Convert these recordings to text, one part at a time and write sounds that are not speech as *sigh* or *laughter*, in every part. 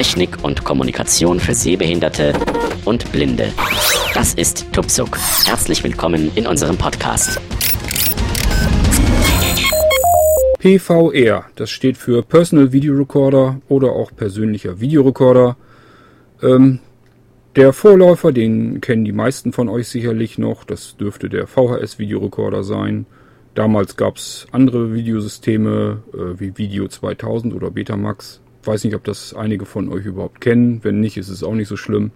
Technik und Kommunikation für Sehbehinderte und Blinde. Das ist Tupsuk. Herzlich willkommen in unserem Podcast. PVR, das steht für Personal Video Recorder oder auch persönlicher Videorekorder. Ähm, der Vorläufer, den kennen die meisten von euch sicherlich noch, das dürfte der VHS Videorekorder sein. Damals gab es andere Videosysteme äh, wie Video 2000 oder Betamax. Weiß nicht, ob das einige von euch überhaupt kennen. Wenn nicht, ist es auch nicht so schlimm.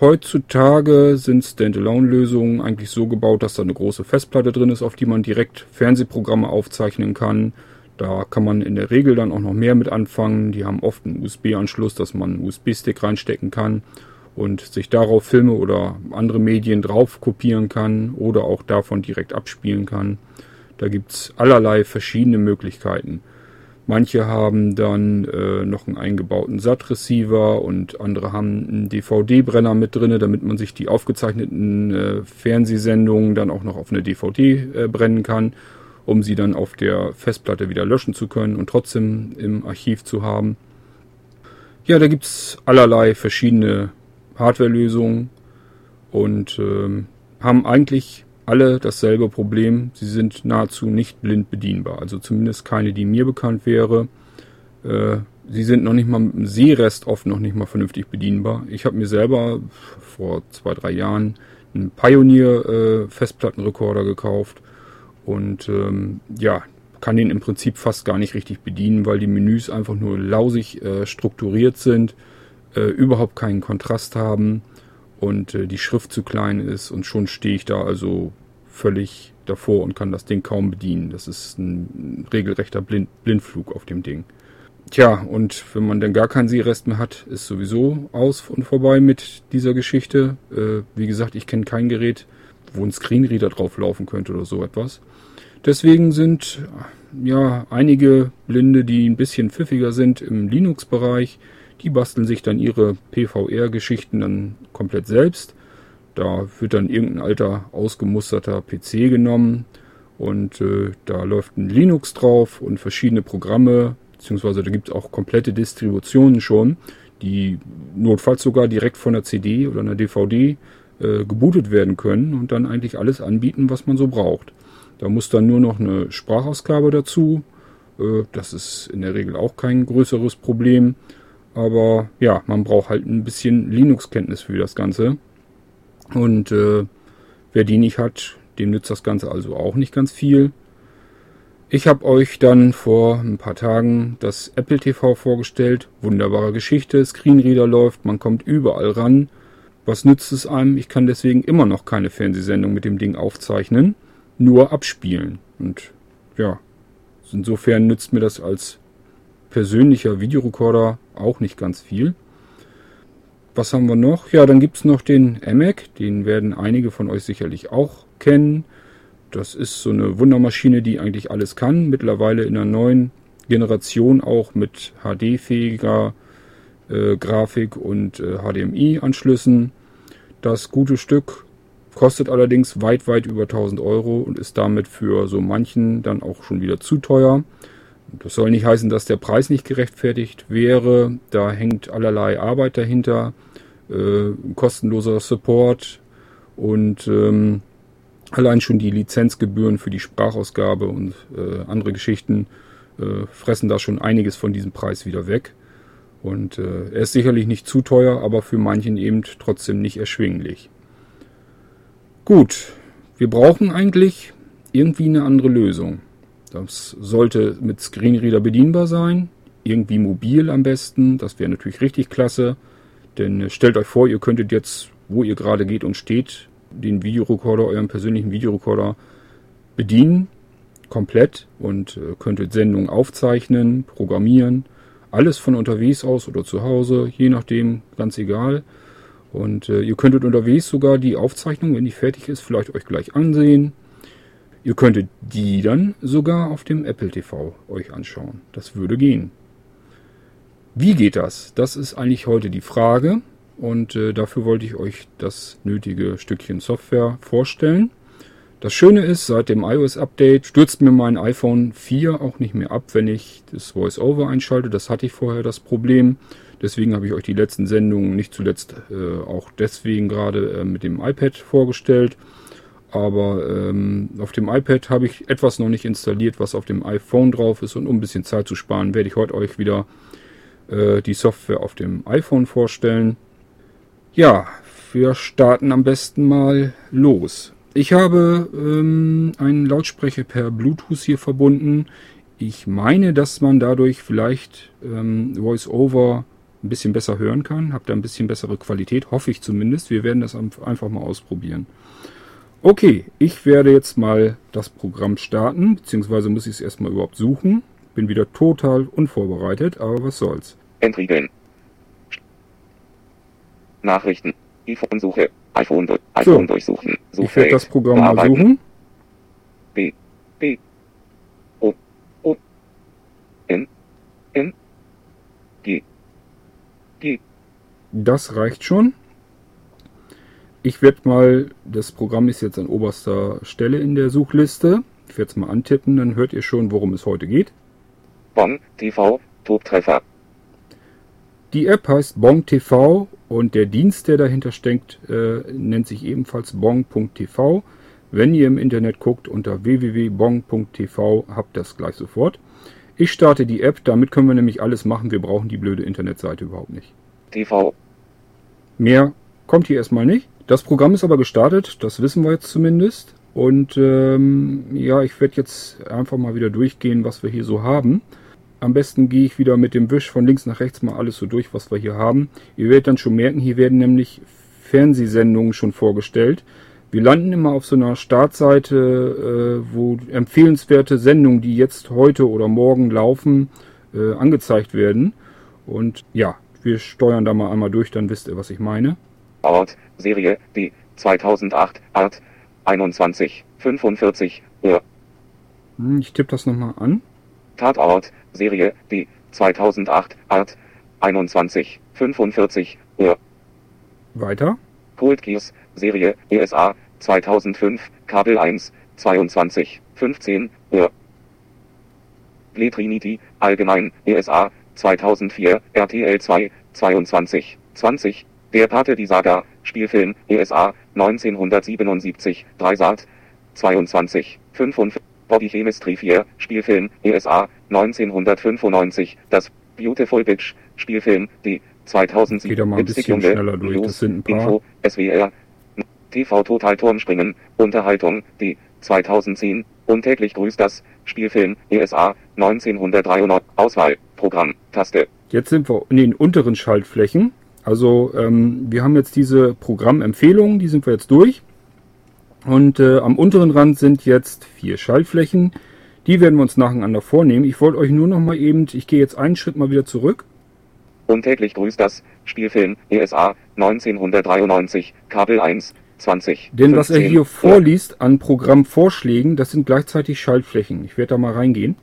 Heutzutage sind Standalone-Lösungen eigentlich so gebaut, dass da eine große Festplatte drin ist, auf die man direkt Fernsehprogramme aufzeichnen kann. Da kann man in der Regel dann auch noch mehr mit anfangen. Die haben oft einen USB-Anschluss, dass man einen USB-Stick reinstecken kann und sich darauf Filme oder andere Medien drauf kopieren kann oder auch davon direkt abspielen kann. Da gibt's allerlei verschiedene Möglichkeiten. Manche haben dann äh, noch einen eingebauten SAT-Receiver und andere haben einen DVD-Brenner mit drinne, damit man sich die aufgezeichneten äh, Fernsehsendungen dann auch noch auf eine DVD äh, brennen kann, um sie dann auf der Festplatte wieder löschen zu können und trotzdem im Archiv zu haben. Ja, da gibt's allerlei verschiedene Hardwarelösungen und ähm, haben eigentlich alle dasselbe Problem. Sie sind nahezu nicht blind bedienbar. Also zumindest keine, die mir bekannt wäre. Äh, sie sind noch nicht mal mit dem Sehrest oft noch nicht mal vernünftig bedienbar. Ich habe mir selber vor zwei, drei Jahren einen Pioneer äh, Festplattenrekorder gekauft und ähm, ja, kann den im Prinzip fast gar nicht richtig bedienen, weil die Menüs einfach nur lausig äh, strukturiert sind, äh, überhaupt keinen Kontrast haben und äh, die Schrift zu klein ist und schon stehe ich da also völlig davor und kann das Ding kaum bedienen. Das ist ein regelrechter Blind Blindflug auf dem Ding. Tja, und wenn man dann gar keinen Seerest mehr hat, ist sowieso aus und vorbei mit dieser Geschichte. Äh, wie gesagt, ich kenne kein Gerät, wo ein Screenreader drauf laufen könnte oder so etwas. Deswegen sind ja einige Blinde, die ein bisschen pfiffiger sind im Linux-Bereich, die basteln sich dann ihre PVR-Geschichten dann komplett selbst. Da wird dann irgendein alter ausgemusterter PC genommen und äh, da läuft ein Linux drauf und verschiedene Programme, beziehungsweise da gibt es auch komplette Distributionen schon, die notfalls sogar direkt von der CD oder einer DVD äh, gebootet werden können und dann eigentlich alles anbieten, was man so braucht. Da muss dann nur noch eine Sprachausgabe dazu. Äh, das ist in der Regel auch kein größeres Problem. Aber ja, man braucht halt ein bisschen Linux-Kenntnis für das Ganze. Und äh, wer die nicht hat, dem nützt das Ganze also auch nicht ganz viel. Ich habe euch dann vor ein paar Tagen das Apple TV vorgestellt. Wunderbare Geschichte, Screenreader läuft, man kommt überall ran. Was nützt es einem? Ich kann deswegen immer noch keine Fernsehsendung mit dem Ding aufzeichnen, nur abspielen. Und ja, insofern nützt mir das als persönlicher Videorekorder auch nicht ganz viel. Was haben wir noch? Ja, dann gibt es noch den EMAC. Den werden einige von euch sicherlich auch kennen. Das ist so eine Wundermaschine, die eigentlich alles kann. Mittlerweile in einer neuen Generation auch mit HD-fähiger äh, Grafik und äh, HDMI-Anschlüssen. Das gute Stück kostet allerdings weit, weit über 1000 Euro und ist damit für so manchen dann auch schon wieder zu teuer. Das soll nicht heißen, dass der Preis nicht gerechtfertigt wäre. Da hängt allerlei Arbeit dahinter, äh, kostenloser Support und ähm, allein schon die Lizenzgebühren für die Sprachausgabe und äh, andere Geschichten äh, fressen da schon einiges von diesem Preis wieder weg. Und äh, er ist sicherlich nicht zu teuer, aber für manchen eben trotzdem nicht erschwinglich. Gut, wir brauchen eigentlich irgendwie eine andere Lösung. Das sollte mit Screenreader bedienbar sein, irgendwie mobil am besten. Das wäre natürlich richtig klasse. Denn äh, stellt euch vor, ihr könntet jetzt, wo ihr gerade geht und steht, den Videorekorder, euren persönlichen Videorekorder bedienen, komplett und äh, könntet Sendungen aufzeichnen, programmieren, alles von unterwegs aus oder zu Hause, je nachdem, ganz egal. Und äh, ihr könntet unterwegs sogar die Aufzeichnung, wenn die fertig ist, vielleicht euch gleich ansehen, Ihr könntet die dann sogar auf dem Apple TV euch anschauen. Das würde gehen. Wie geht das? Das ist eigentlich heute die Frage und äh, dafür wollte ich euch das nötige Stückchen Software vorstellen. Das Schöne ist, seit dem iOS-Update stürzt mir mein iPhone 4 auch nicht mehr ab, wenn ich das VoiceOver einschalte. Das hatte ich vorher das Problem. Deswegen habe ich euch die letzten Sendungen nicht zuletzt äh, auch deswegen gerade äh, mit dem iPad vorgestellt. Aber ähm, auf dem iPad habe ich etwas noch nicht installiert, was auf dem iPhone drauf ist. Und um ein bisschen Zeit zu sparen, werde ich heute euch wieder äh, die Software auf dem iPhone vorstellen. Ja, wir starten am besten mal los. Ich habe ähm, einen Lautsprecher per Bluetooth hier verbunden. Ich meine, dass man dadurch vielleicht ähm, VoiceOver ein bisschen besser hören kann. Habt da ein bisschen bessere Qualität, hoffe ich zumindest. Wir werden das einfach mal ausprobieren. Okay, ich werde jetzt mal das Programm starten, beziehungsweise muss ich es erstmal überhaupt suchen. Bin wieder total unvorbereitet, aber was soll's. Entriegeln. Nachrichten. iPhone-Suche. iPhone, iPhone so, durchsuchen. Ich werde das Programm mal suchen. B. B. O. O. N. N. G. G. Das reicht schon. Ich werde mal, das Programm ist jetzt an oberster Stelle in der Suchliste. Ich werde es mal antippen, dann hört ihr schon, worum es heute geht. Bong TV, Tobtreffer. Die App heißt Bong TV und der Dienst, der dahinter steckt, äh, nennt sich ebenfalls bong.tv. Wenn ihr im Internet guckt unter www.bong.tv, habt das gleich sofort. Ich starte die App, damit können wir nämlich alles machen. Wir brauchen die blöde Internetseite überhaupt nicht. TV. Mehr kommt hier erstmal nicht. Das Programm ist aber gestartet, das wissen wir jetzt zumindest. Und ähm, ja, ich werde jetzt einfach mal wieder durchgehen, was wir hier so haben. Am besten gehe ich wieder mit dem Wisch von links nach rechts mal alles so durch, was wir hier haben. Ihr werdet dann schon merken, hier werden nämlich Fernsehsendungen schon vorgestellt. Wir landen immer auf so einer Startseite, äh, wo empfehlenswerte Sendungen, die jetzt heute oder morgen laufen, äh, angezeigt werden. Und ja, wir steuern da mal einmal durch, dann wisst ihr, was ich meine. Ort, Serie, die 2008, Art, 21, 45, Uhr. Hm, ich tippe das nochmal an. Tatort, Serie, die 2008, Art, 21, 45, Uhr. Weiter. Cold Gears, Serie, ESA, 2005, Kabel 1, 22, 15, Uhr. Trinity, allgemein, ESA, 2004, RTL 2, 22, 20, der Pate die Saga, Spielfilm, ESA, 1977, Dreisat, 22, 55, Body Chemistry 4, Spielfilm, ESA, 1995, das Beautiful Bitch, Spielfilm, die 2007, Geht mal ein bisschen schneller durch, das sind ein paar. Info, SWR, TV Total Turmspringen, Unterhaltung, die 2010, und täglich grüßt das, Spielfilm, ESA, 1993, Auswahl, Programm, Taste. Jetzt sind wir in den unteren Schaltflächen. Also ähm, wir haben jetzt diese Programmempfehlungen, die sind wir jetzt durch. Und äh, am unteren Rand sind jetzt vier Schaltflächen. Die werden wir uns nacheinander vornehmen. Ich wollte euch nur noch mal eben, ich gehe jetzt einen Schritt mal wieder zurück. Und täglich grüßt das Spielfilm ESA 1993 Kabel 1 20. Denn was er hier vorliest an Programmvorschlägen, das sind gleichzeitig Schaltflächen. Ich werde da mal reingehen.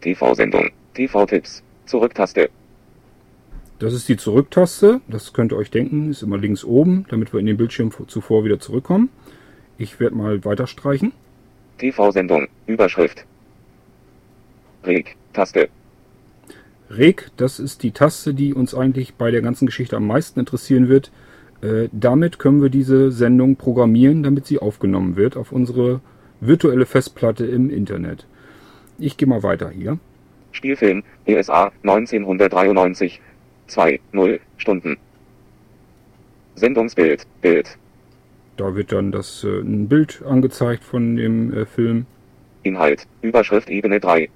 TV-Sendung, TV-Tipps, Zurücktaste, das ist die Zurücktaste. Das könnt ihr euch denken, ist immer links oben, damit wir in den Bildschirm zuvor wieder zurückkommen. Ich werde mal weiter streichen. TV-Sendung, Überschrift. Reg, Taste. Reg, das ist die Taste, die uns eigentlich bei der ganzen Geschichte am meisten interessieren wird. Äh, damit können wir diese Sendung programmieren, damit sie aufgenommen wird auf unsere virtuelle Festplatte im Internet. Ich gehe mal weiter hier. Spielfilm, ESA 1993, 2, 0 Stunden. Sendungsbild, Bild. Da wird dann das äh, ein Bild angezeigt von dem äh, Film. Inhalt, Überschrift Ebene 3.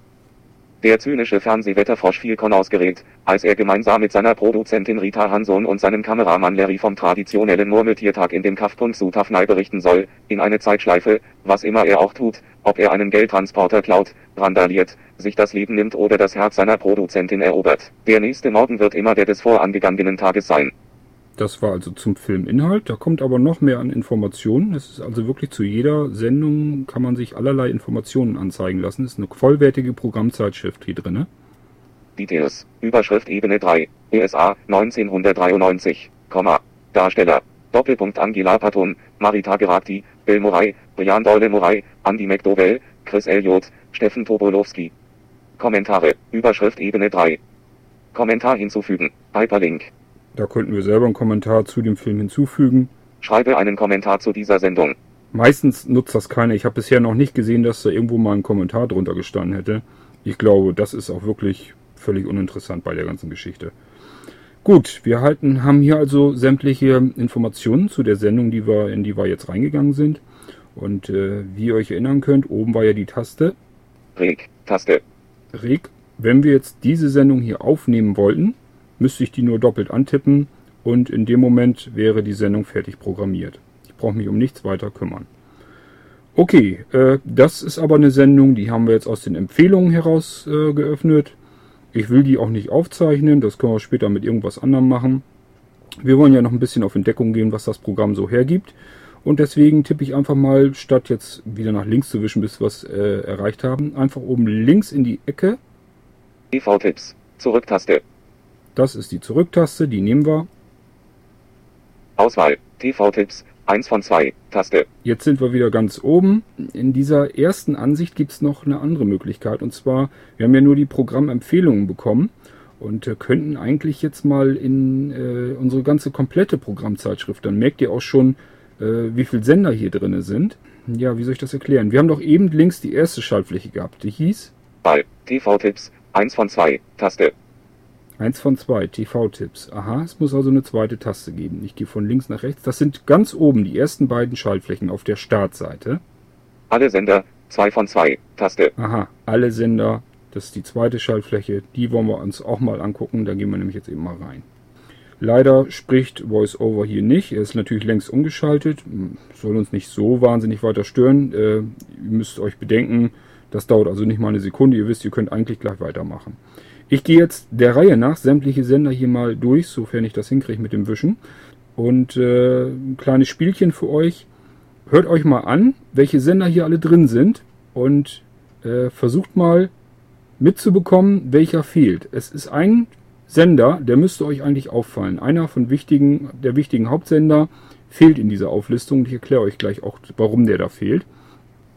Der zynische Fernsehwetterfrosch fiel ausgeregt, als er gemeinsam mit seiner Produzentin Rita Hanson und seinem Kameramann Larry vom traditionellen Murmeltiertag in dem Kampfpunkt Sutafnei berichten soll, in eine Zeitschleife, was immer er auch tut, ob er einen Geldtransporter klaut, randaliert, sich das Leben nimmt oder das Herz seiner Produzentin erobert. Der nächste Morgen wird immer der des vorangegangenen Tages sein. Das war also zum Filminhalt. Da kommt aber noch mehr an Informationen. Es ist also wirklich zu jeder Sendung kann man sich allerlei Informationen anzeigen lassen. Es ist eine vollwertige Programmzeitschrift hier drin. Details. Überschrift Ebene 3. ESA 1993. Komma. Darsteller. Doppelpunkt Angela Patton, Marita Gerati, Bill Murray, Brian Doyle Murray, Andy McDowell, Chris Elliott, Steffen Tobolowski. Kommentare. Überschrift Ebene 3. Kommentar hinzufügen. Hyperlink. Da könnten wir selber einen Kommentar zu dem Film hinzufügen. Schreibe einen Kommentar zu dieser Sendung. Meistens nutzt das keiner. Ich habe bisher noch nicht gesehen, dass da irgendwo mal ein Kommentar drunter gestanden hätte. Ich glaube, das ist auch wirklich völlig uninteressant bei der ganzen Geschichte. Gut, wir halten, haben hier also sämtliche Informationen zu der Sendung, die wir, in die wir jetzt reingegangen sind. Und äh, wie ihr euch erinnern könnt, oben war ja die Taste. Reg. Taste. Reg. Wenn wir jetzt diese Sendung hier aufnehmen wollten, müsste ich die nur doppelt antippen und in dem Moment wäre die Sendung fertig programmiert. Ich brauche mich um nichts weiter kümmern. Okay, äh, das ist aber eine Sendung, die haben wir jetzt aus den Empfehlungen heraus äh, geöffnet. Ich will die auch nicht aufzeichnen, das können wir später mit irgendwas anderem machen. Wir wollen ja noch ein bisschen auf Entdeckung gehen, was das Programm so hergibt. Und deswegen tippe ich einfach mal, statt jetzt wieder nach links zu wischen, bis wir es äh, erreicht haben, einfach oben links in die Ecke. TV-Tipps. Zurücktaste. Das ist die Zurücktaste, die nehmen wir. Auswahl. TV-Tipps. 1 von 2. Taste. Jetzt sind wir wieder ganz oben. In dieser ersten Ansicht gibt es noch eine andere Möglichkeit. Und zwar, wir haben ja nur die Programmempfehlungen bekommen und äh, könnten eigentlich jetzt mal in äh, unsere ganze komplette Programmzeitschrift, dann merkt ihr auch schon, äh, wie viele Sender hier drin sind. Ja, wie soll ich das erklären? Wir haben doch eben links die erste Schaltfläche gehabt. Die hieß? Ball. TV-Tipps. 1 von 2. Taste. 1 von 2, TV-Tipps. Aha, es muss also eine zweite Taste geben. Ich gehe von links nach rechts. Das sind ganz oben die ersten beiden Schaltflächen auf der Startseite. Alle Sender. 2 von 2. Taste. Aha, alle Sender. Das ist die zweite Schaltfläche. Die wollen wir uns auch mal angucken. Da gehen wir nämlich jetzt eben mal rein. Leider spricht VoiceOver hier nicht. Er ist natürlich längst umgeschaltet. Soll uns nicht so wahnsinnig weiter stören. Äh, ihr müsst euch bedenken, das dauert also nicht mal eine Sekunde. Ihr wisst, ihr könnt eigentlich gleich weitermachen. Ich gehe jetzt der Reihe nach sämtliche Sender hier mal durch, sofern ich das hinkriege mit dem Wischen. Und äh, ein kleines Spielchen für euch. Hört euch mal an, welche Sender hier alle drin sind und äh, versucht mal mitzubekommen, welcher fehlt. Es ist ein Sender, der müsste euch eigentlich auffallen. Einer von wichtigen, der wichtigen Hauptsender fehlt in dieser Auflistung. Ich erkläre euch gleich auch, warum der da fehlt.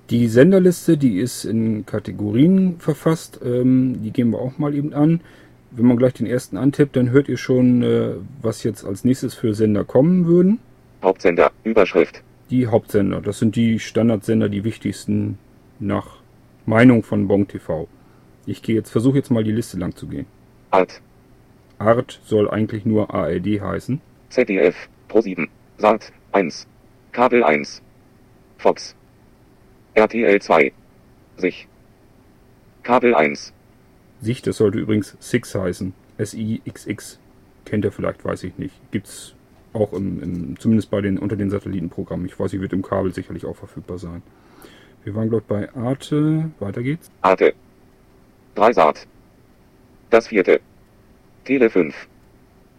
Die Senderliste, die ist in Kategorien verfasst. Ähm, die gehen wir auch mal eben an. Wenn man gleich den ersten antippt, dann hört ihr schon, äh, was jetzt als nächstes für Sender kommen würden. Hauptsender. Überschrift. Die Hauptsender. Das sind die Standardsender, die wichtigsten nach Meinung von Bong TV. Ich gehe jetzt, versuche jetzt mal die Liste lang zu gehen. Alt. Art soll eigentlich nur ARD heißen. ZDF. Pro7. Sat. 1. Kabel 1. Fox. RTL 2. Sich. Kabel 1. Sich, das sollte übrigens Six heißen. S-I-X-X. Kennt ihr vielleicht, weiß ich nicht. Gibt's auch im, im, zumindest bei den, unter den Satellitenprogrammen. Ich weiß, ich wird im Kabel sicherlich auch verfügbar sein. Wir waren, glaube ich, bei Arte. Weiter geht's. Arte. Dreisat. Das vierte. Tele 5.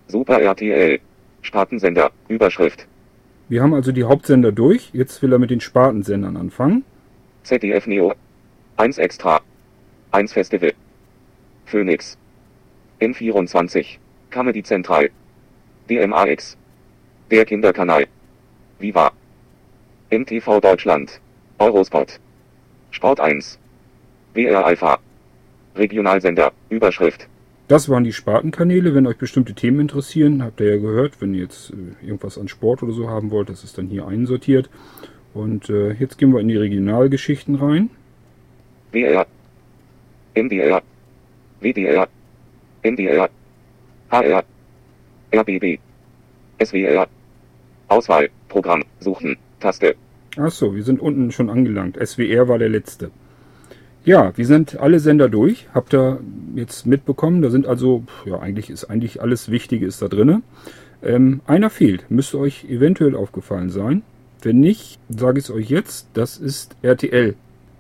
Super RTL. Spartensender. Überschrift. Wir haben also die Hauptsender durch. Jetzt will er mit den Spartensendern anfangen. ZDF Neo. 1 Extra. 1 Festival. Phoenix. N24. Comedy Zentral. DMAX. Der Kinderkanal. Viva. MTV Deutschland. Eurosport. Sport 1. WR Alpha. Regionalsender. Überschrift. Das waren die Spartenkanäle. Wenn euch bestimmte Themen interessieren, habt ihr ja gehört, wenn ihr jetzt äh, irgendwas an Sport oder so haben wollt, das ist dann hier einsortiert. Und äh, jetzt gehen wir in die Regionalgeschichten rein. WR. MDR. WDR. NDR. HR. RBB. SWR. Auswahl. Programm. Suchen. Taste. Achso, wir sind unten schon angelangt. SWR war der letzte. Ja, wir sind alle Sender durch. Habt ihr jetzt mitbekommen? Da sind also, ja, eigentlich ist eigentlich alles Wichtige ist da drinne. Ähm, einer fehlt. Müsste euch eventuell aufgefallen sein. Wenn nicht, sage ich es euch jetzt, das ist RTL.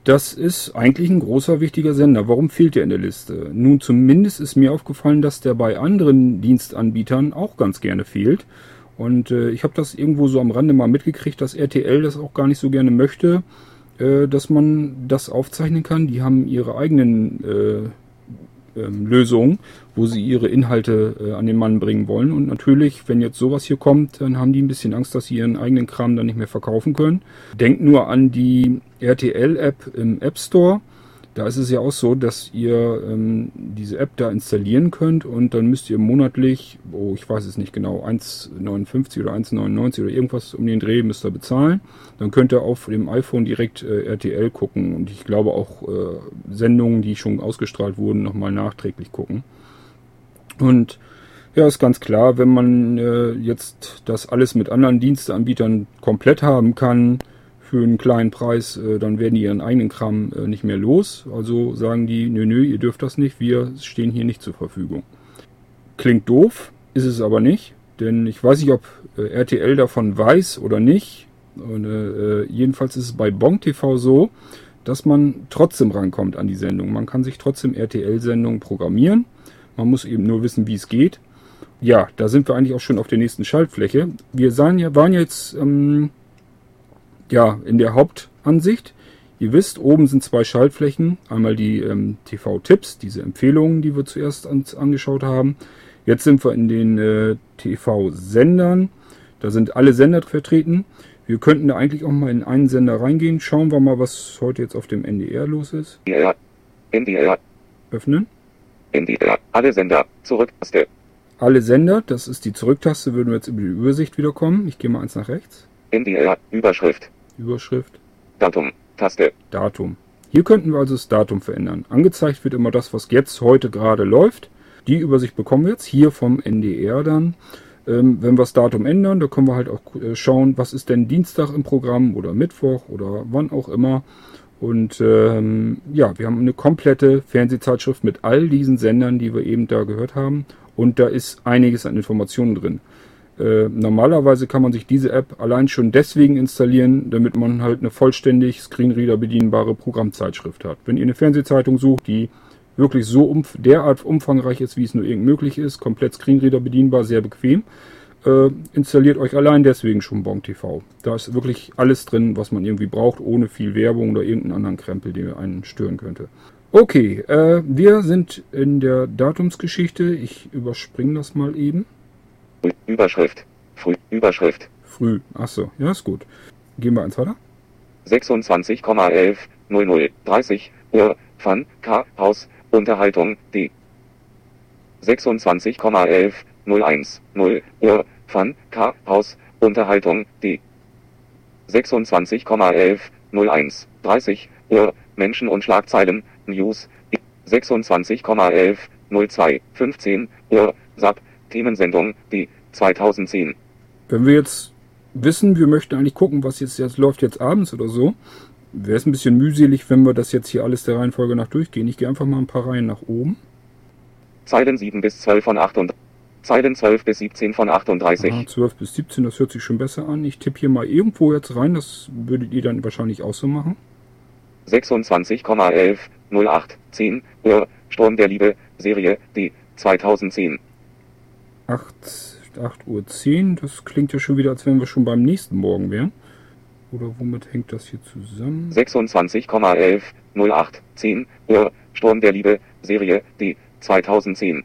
Das ist eigentlich ein großer, wichtiger Sender. Warum fehlt der in der Liste? Nun, zumindest ist mir aufgefallen, dass der bei anderen Dienstanbietern auch ganz gerne fehlt. Und äh, ich habe das irgendwo so am Rande mal mitgekriegt, dass RTL das auch gar nicht so gerne möchte, äh, dass man das aufzeichnen kann. Die haben ihre eigenen äh, ähm, Lösungen, wo sie ihre Inhalte äh, an den Mann bringen wollen. Und natürlich, wenn jetzt sowas hier kommt, dann haben die ein bisschen Angst, dass sie ihren eigenen Kram dann nicht mehr verkaufen können. Denkt nur an die RTL-App im App Store. Da ist es ja auch so, dass ihr ähm, diese App da installieren könnt und dann müsst ihr monatlich, oh, ich weiß es nicht genau, 1,59 oder 1,99 oder irgendwas um den Dreh müsst ihr bezahlen. Dann könnt ihr auf dem iPhone direkt äh, RTL gucken und ich glaube auch äh, Sendungen, die schon ausgestrahlt wurden, nochmal nachträglich gucken. Und ja, ist ganz klar, wenn man äh, jetzt das alles mit anderen Diensteanbietern komplett haben kann, für einen kleinen Preis, äh, dann werden die ihren eigenen Kram äh, nicht mehr los. Also sagen die, nö, nö, ihr dürft das nicht, wir stehen hier nicht zur Verfügung. Klingt doof, ist es aber nicht, denn ich weiß nicht, ob äh, RTL davon weiß oder nicht. Und, äh, jedenfalls ist es bei Bonk TV so, dass man trotzdem rankommt an die Sendung. Man kann sich trotzdem RTL-Sendungen programmieren. Man muss eben nur wissen, wie es geht. Ja, da sind wir eigentlich auch schon auf der nächsten Schaltfläche. Wir sahen ja, waren jetzt ähm, ja, in der Hauptansicht. Ihr wisst, oben sind zwei Schaltflächen. Einmal die ähm, TV-Tipps, diese Empfehlungen, die wir zuerst ans, angeschaut haben. Jetzt sind wir in den äh, TV-Sendern. Da sind alle Sender vertreten. Wir könnten da eigentlich auch mal in einen Sender reingehen. Schauen wir mal, was heute jetzt auf dem NDR los ist. NDR. NDR. Öffnen. NDR. Alle Sender. Zurücktaste. Alle Sender, das ist die Zurücktaste, würden wir jetzt über die Übersicht wiederkommen. Ich gehe mal eins nach rechts. NDR. Überschrift. Überschrift. Datum. Taste. Datum. Hier könnten wir also das Datum verändern. Angezeigt wird immer das, was jetzt heute gerade läuft. Die Übersicht bekommen wir jetzt hier vom NDR dann. Ähm, wenn wir das Datum ändern, da können wir halt auch äh, schauen, was ist denn Dienstag im Programm oder Mittwoch oder wann auch immer. Und ähm, ja, wir haben eine komplette Fernsehzeitschrift mit all diesen Sendern, die wir eben da gehört haben. Und da ist einiges an Informationen drin. Äh, normalerweise kann man sich diese App allein schon deswegen installieren, damit man halt eine vollständig Screenreader bedienbare Programmzeitschrift hat. Wenn ihr eine Fernsehzeitung sucht, die wirklich so umf derart umfangreich ist, wie es nur irgend möglich ist, komplett Screenreader bedienbar, sehr bequem, äh, installiert euch allein deswegen schon Bon TV. Da ist wirklich alles drin, was man irgendwie braucht, ohne viel Werbung oder irgendeinen anderen Krempel, der einen stören könnte. Okay, äh, wir sind in der Datumsgeschichte. Ich überspringe das mal eben. Überschrift. Früh. Überschrift. Früh. Achso, ja, ist gut. Gehen wir eins weiter. 26,11 00 30 Uhr. Fun. K. Haus. Unterhaltung. D. 26,11 01 0 Uhr. Fun. K. Haus. Unterhaltung. D. 26,11 01 30 Uhr. Menschen und Schlagzeilen. News. 26,11 02 15 Uhr. SAP. Themensendung. D. 2010. Wenn wir jetzt wissen, wir möchten eigentlich gucken, was jetzt, jetzt läuft jetzt abends oder so, wäre es ein bisschen mühselig, wenn wir das jetzt hier alles der Reihenfolge nach durchgehen. Ich gehe einfach mal ein paar Reihen nach oben. Zeilen 7 bis 12 von 38. Zeilen 12 bis 17 von 38. Aha, 12 bis 17, das hört sich schon besser an. Ich tippe hier mal irgendwo jetzt rein, das würdet ihr dann wahrscheinlich auch so machen. 26,11 08 10 Uhr. Sturm der Liebe, Serie, D. 2010. 8, 8 Uhr 10, das klingt ja schon wieder, als wenn wir schon beim nächsten Morgen wären. Oder womit hängt das hier zusammen? 26,11 08 10 Uhr. Sturm der Liebe, Serie, D. 2010.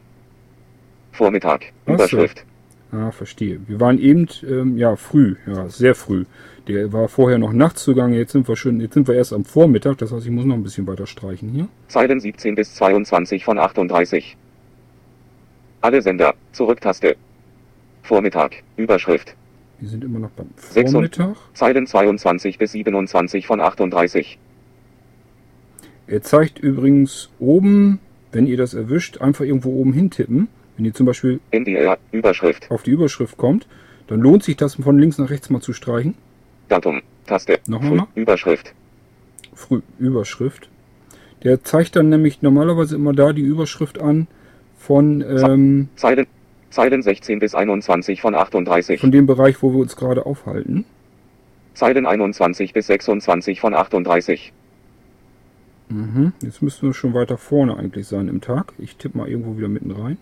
Vormittag. Ach so. Überschrift. Ah, verstehe. Wir waren eben, ähm, ja, früh, ja, sehr früh. Der war vorher noch nachts zugange, jetzt sind wir schon, jetzt sind wir erst am Vormittag, das heißt, ich muss noch ein bisschen weiter streichen hier. Zeilen 17 bis 22 von 38. Alle Sender. Zurücktaste. Vormittag. Überschrift. Wir sind immer noch beim Vormittag. Zeilen 22 bis 27 von 38. Er zeigt übrigens oben, wenn ihr das erwischt, einfach irgendwo oben hintippen. Wenn ihr zum Beispiel NDR. Überschrift. auf die Überschrift kommt, dann lohnt sich das von links nach rechts mal zu streichen. Datum. Taste. Noch Früh-? Überschrift. Früh Überschrift. Der zeigt dann nämlich normalerweise immer da die Überschrift an von, ähm, Zeilen. Zeilen 16 bis 21 von 38. von dem Bereich, wo wir uns gerade aufhalten. Zeilen 21 bis 26 von 38. Mhm. Jetzt müssten wir schon weiter vorne eigentlich sein im Tag. Ich tippe mal irgendwo wieder mitten rein.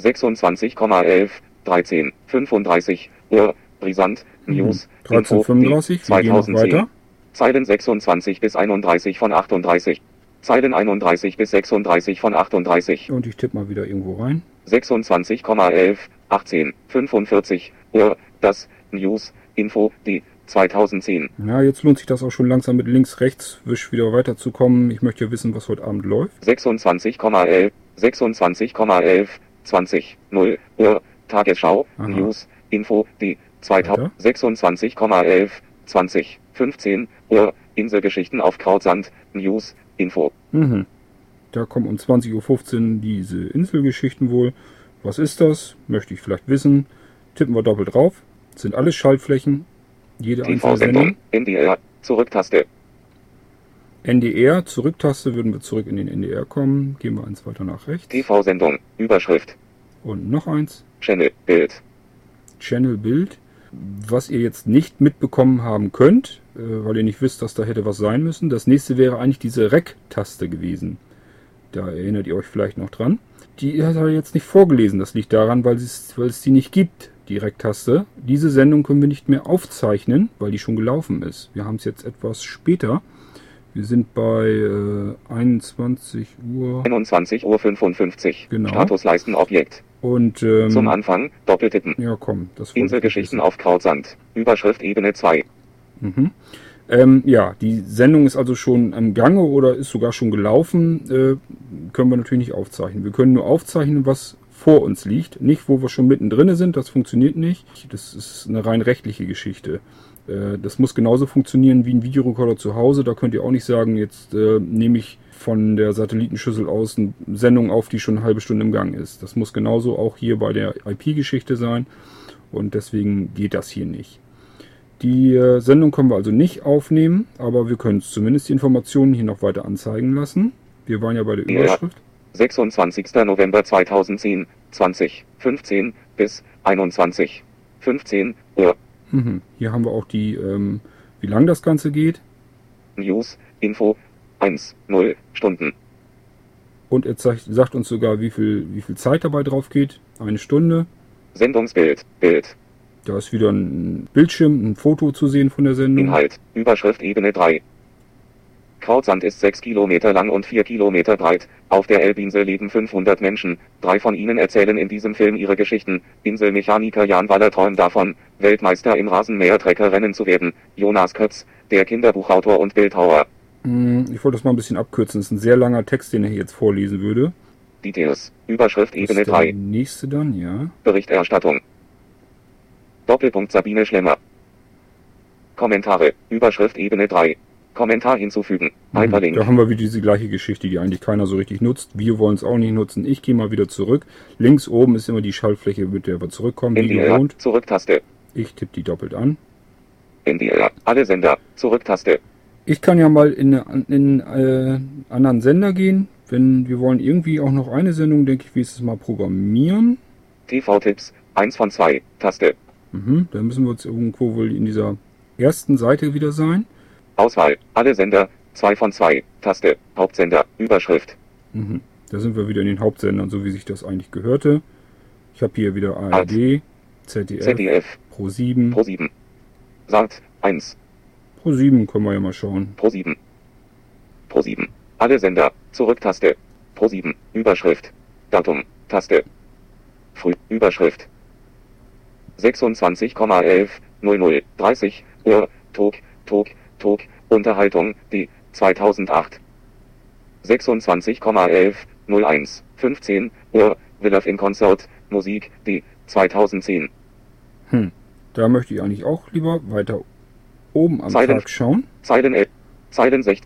26,11 13 35 Uhr. Brisant. News. Mhm. 1335, wir gehen noch 2010. weiter. Zeilen 26 bis 31 von 38. Zeilen 31 bis 36 von 38. Und ich tippe mal wieder irgendwo rein. 26,11 18 45 Uhr. Das News. Info. Die 2010. Ja, jetzt lohnt sich das auch schon langsam mit links-rechts-Wisch wieder weiterzukommen. Ich möchte ja wissen, was heute Abend läuft. 26,11, 26,11, 20, 0 Uhr, Tagesschau, Aha. News, Info, die 2000, Weiter. 26,11, 20, 15 Uhr, Inselgeschichten auf Krautsand, News, Info. Mhm. Da kommen um 20.15 Uhr diese Inselgeschichten wohl. Was ist das? Möchte ich vielleicht wissen. Tippen wir doppelt drauf. Sind alles Schaltflächen. Jede einzelne Sendung. NDR, Zurücktaste, NDR, Zurücktaste, würden wir zurück in den NDR kommen. Gehen wir eins weiter nach rechts. TV-Sendung, Überschrift, Und noch eins. Channel, Bild, Channel Bild. Was ihr jetzt nicht mitbekommen haben könnt, äh, weil ihr nicht wisst, dass da hätte was sein müssen. Das nächste wäre eigentlich diese Rec-Taste gewesen. Da erinnert ihr euch vielleicht noch dran. Die hat er jetzt nicht vorgelesen. Das liegt daran, weil es, weil es die nicht gibt, die Rec-Taste. Diese Sendung können wir nicht mehr aufzeichnen, weil die schon gelaufen ist. Wir haben es jetzt etwas später. Wir sind bei äh, 21 Uhr 21 Uhr 55. Genau. Statusleistenobjekt. Und ähm, Zum Anfang, Doppeltippen. ja komm, das Inselgeschichten auf Krautsand. Überschrift Ebene 2. Mhm. Ähm, ja, die Sendung ist also schon am Gange oder ist sogar schon gelaufen. Äh, können wir natürlich nicht aufzeichnen. Wir können nur aufzeichnen, was vor uns liegt. Nicht, wo wir schon mittendrin sind. Das funktioniert nicht. Das ist eine rein rechtliche Geschichte. Äh, das muss genauso funktionieren wie ein Videorekorder zu Hause. Da könnt ihr auch nicht sagen, jetzt äh, nehme ich von der Satellitenschüssel aus eine Sendung auf, die schon eine halbe Stunde im Gang ist. Das muss genauso auch hier bei der IP-Geschichte sein. Und deswegen geht das hier nicht. Die äh, Sendung können wir also nicht aufnehmen, aber wir können zumindest die Informationen hier noch weiter anzeigen lassen. Wir waren ja bei der. Überschrift. 26. November 2010, 20, 15 bis 21, 15 Uhr. Mhm. Hier haben wir auch die, ähm, wie lang das Ganze geht. News, Info, 1, 0 Stunden. Und er zeigt, sagt uns sogar, wie viel, wie viel Zeit dabei drauf geht. Eine Stunde. Sendungsbild, Bild, Da ist wieder ein Bildschirm, ein Foto zu sehen von der Sendung. Inhalt, Überschrift Ebene 3. Krautsand ist 6 Kilometer lang und 4 Kilometer breit. Auf der Elbinsel leben 500 Menschen. Drei von ihnen erzählen in diesem Film ihre Geschichten. Inselmechaniker Jan Waller träumt davon, Weltmeister im Rasenmähertreckerrennen zu werden. Jonas Kötz, der Kinderbuchautor und Bildhauer. Hm, Ich wollte das mal ein bisschen abkürzen. Das ist ein sehr langer Text, den hier jetzt vorlesen würde. Details, Überschrift Ebene ist der 3. nächste dann, ja. Berichterstattung. Doppelpunkt Sabine Schlemmer. Kommentare, Überschrift Ebene 3. Kommentar hinzufügen. Hyperlink. Mhm. Da haben wir wieder diese gleiche Geschichte, die eigentlich keiner so richtig nutzt. Wir wollen es auch nicht nutzen. Ich gehe mal wieder zurück. Links oben ist immer die Schaltfläche, mit der wir zurückkommen, wie NDR, gewohnt. Zurücktaste. Ich tippe die doppelt an. NDR, alle Sender, Zurücktaste. Ich kann ja mal in einen in, äh, anderen Sender gehen. Wenn wir wollen irgendwie auch noch eine Sendung, denke ich, wenigstens mal programmieren. TV-Tipps, 1 von 2, Taste. Mhm, dann müssen wir jetzt irgendwo wohl in dieser ersten Seite wieder sein. Auswahl, alle Sender, 2 von 2, Taste. Hauptsender, Überschrift. Mhm. Da sind wir wieder in den Hauptsendern, so wie sich das eigentlich gehörte. Ich habe hier wieder ARD, ZDF, ZDF, Pro 7. Pro 7. Sat, 1, Pro 7 können wir ja mal schauen. Pro 7. Pro 7. Alle Sender, Zurücktaste. Pro 7, Überschrift. Datum, Taste. Früh, Überschrift. 26,11, 00, 30 Uhr, Tog, Tog, Tog, Unterhaltung, die, 2008. 26,11, 01, 15 Uhr, Will of in Concert, Musik, die, 2010. Hm. Da möchte ich eigentlich auch lieber weiter oben am Zeilen- Tag schauen. Zeilen 11, Zeilen 6,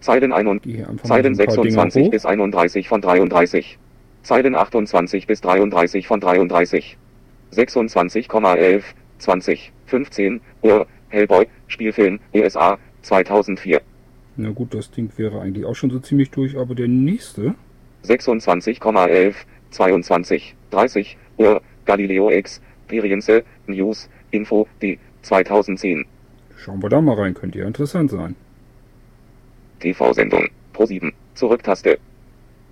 Zeilen 1 Gehe hier einfach mal Zeilen so ein paar Dinger 26 hoch. bis 31 von 33. Zeilen 28 bis 33 von 33. 26,11, 20, 15 Uhr, Hellboy, Spielfilm, USA, 2004. Na gut, das Ding wäre eigentlich auch schon so ziemlich durch, aber der nächste. 26,11, 22, 30 Uhr, Galileo Experience, News, Info, die, 2010. Schauen wir da mal rein, könnte ja interessant sein. TV-Sendung, Pro 7, Zurücktaste.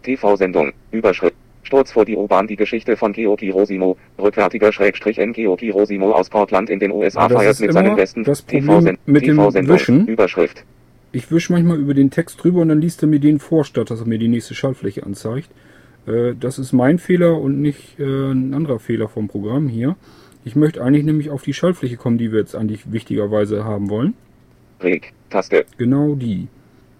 TV-Sendung, Überschrift. Sturz vor die U-Bahn, die Geschichte von Georgi Rosimo, rückwärtiger Schrägstrich N. Georgi Rosimo aus Portland in den USA das feiert ist mit seinen besten TV-Sendung, Wischen. Überschrift. Ich wische manchmal über den Text drüber und dann liest er mir den vor, statt dass er mir die nächste Schaltfläche anzeigt. Äh, das ist mein Fehler und nicht äh, ein anderer Fehler vom Programm hier. Ich möchte eigentlich nämlich auf die Schaltfläche kommen, die wir jetzt eigentlich wichtigerweise haben wollen. Reg, Taste, Genau die.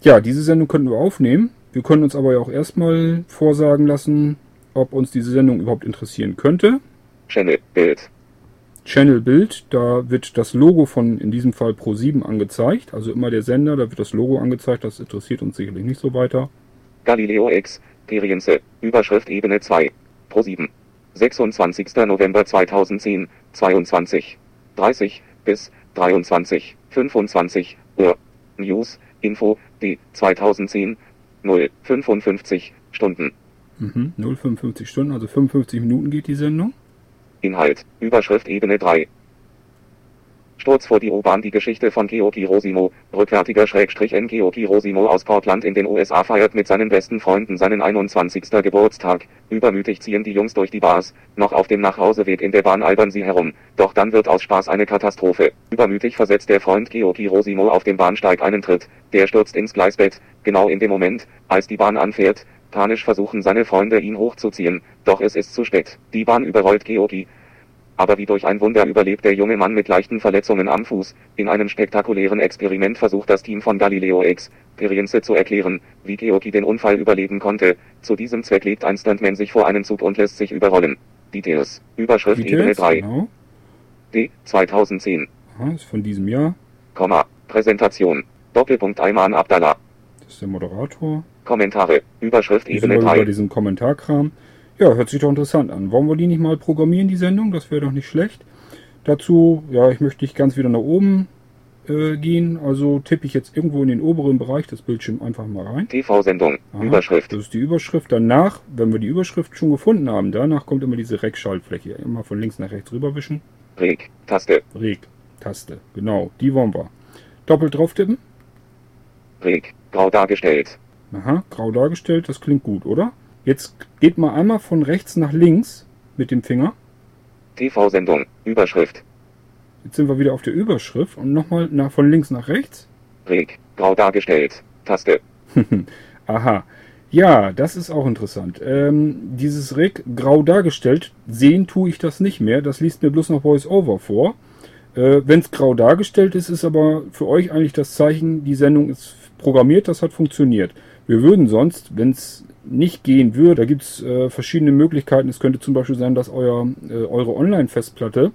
Ja, diese Sendung könnten wir aufnehmen. Wir können uns aber ja auch erstmal vorsagen lassen, ob uns diese Sendung überhaupt interessieren könnte. Channel, Bild, Channel Bild, da wird das Logo von in diesem Fall Pro7 angezeigt. Also immer der Sender, da wird das Logo angezeigt. Das interessiert uns sicherlich nicht so weiter. Galileo X, Perienze, Überschrift Ebene 2, Pro 7. 26. November 2010, 22, 30 bis 23, 25 Uhr. News, Info, D, 2010, 0, 55 Stunden. Mhm, 0,55 Stunden, also 55 Minuten geht die Sendung. Inhalt, Überschrift Ebene 3. Sturz vor die U-Bahn Die Geschichte von Georgi Rosimo, rückwärtiger Schrägstrich N. Georgi Rosimo aus Portland in den USA feiert mit seinen besten Freunden seinen 21. Geburtstag. Übermütig ziehen die Jungs durch die Bars, noch auf dem Nachhauseweg in der Bahn albern sie herum, doch dann wird aus Spaß eine Katastrophe. Übermütig versetzt der Freund Georgi Rosimo auf dem Bahnsteig einen Tritt, der stürzt ins Gleisbett, genau in dem Moment, als die Bahn anfährt. Panisch versuchen seine Freunde ihn hochzuziehen, doch es ist zu spät. Die Bahn überrollt Georgi, aber wie durch ein Wunder überlebt der junge Mann mit leichten Verletzungen am Fuß. In einem spektakulären Experiment versucht das Team von Galileo X, Perienze zu erklären, wie Georgi den Unfall überleben konnte. Zu diesem Zweck legt ein Stuntman sich vor einen Zug und lässt sich überrollen. Details. Überschrift Ebene Details, 3. genau. D. 2010. Aha, ist von diesem Jahr. Komma. Präsentation. Doppelpunkt Ayman Abdallah. Das ist der Moderator. Kommentare. Überschrift Ebene mal über 3. diesen Kommentarkram. Ja, hört sich doch interessant an. Wollen wir die nicht mal programmieren, die Sendung? Das wäre doch nicht schlecht. Dazu, ja, ich möchte nicht ganz wieder nach oben äh, gehen. Also tippe ich jetzt irgendwo in den oberen Bereich des Bildschirms einfach mal rein. TV-Sendung. Überschrift. Das ist die Überschrift. Danach, wenn wir die Überschrift schon gefunden haben, danach kommt immer diese Rec-Schaltfläche. Immer von links nach rechts rüberwischen. Reg. Taste. Reg. Taste. Genau, die wollen wir. Doppelt drauf tippen. Reg. Grau dargestellt. Aha, grau dargestellt, das klingt gut, oder? Jetzt geht mal einmal von rechts nach links mit dem Finger. TV-Sendung. Überschrift. Jetzt sind wir wieder auf der Überschrift und nochmal nach, von links nach rechts. Reg. Grau dargestellt. Taste. *laughs* Aha. Ja, das ist auch interessant. Ähm, dieses Reg grau dargestellt, sehen tue ich das nicht mehr. Das liest mir bloß noch Voice-Over vor. Äh, Wenn es grau dargestellt ist, ist aber für euch eigentlich das Zeichen, die Sendung ist programmiert, das hat funktioniert. Wir würden sonst, wenn es nicht gehen würde, da gibt es äh, verschiedene Möglichkeiten. Es könnte zum Beispiel sein, dass euer, äh, eure Online-Festplatte,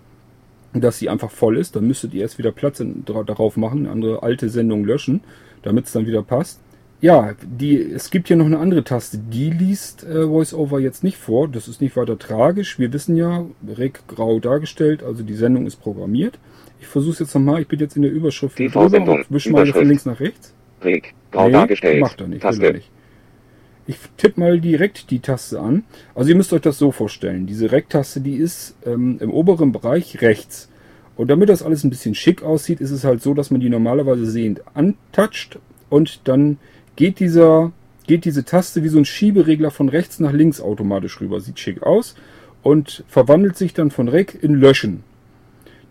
dass sie einfach voll ist. Dann müsstet ihr erst wieder Platz in, darauf machen, eine andere alte Sendung löschen, damit es dann wieder passt. Ja, die, es gibt hier noch eine andere Taste, die liest äh, VoiceOver jetzt nicht vor. Das ist nicht weiter tragisch. Wir wissen ja, Reg grau dargestellt, also die Sendung ist programmiert. Ich versuche es jetzt nochmal. Ich bin jetzt in der Überschrift TV drüber Sendung, wische mal von links nach rechts. Reg. Grau Nee, dargestellt. Macht er nicht, Taste. nicht. Ich tippe mal direkt die Taste an. Also ihr müsst euch das so vorstellen. Diese Rec-Taste, die ist ähm, im oberen Bereich rechts. Und damit das alles ein bisschen schick aussieht, ist es halt so, dass man die normalerweise sehend antatscht und dann geht dieser, geht diese Taste wie so ein Schieberegler von rechts nach links automatisch rüber. Sieht schick aus und verwandelt sich dann von Rec in Löschen.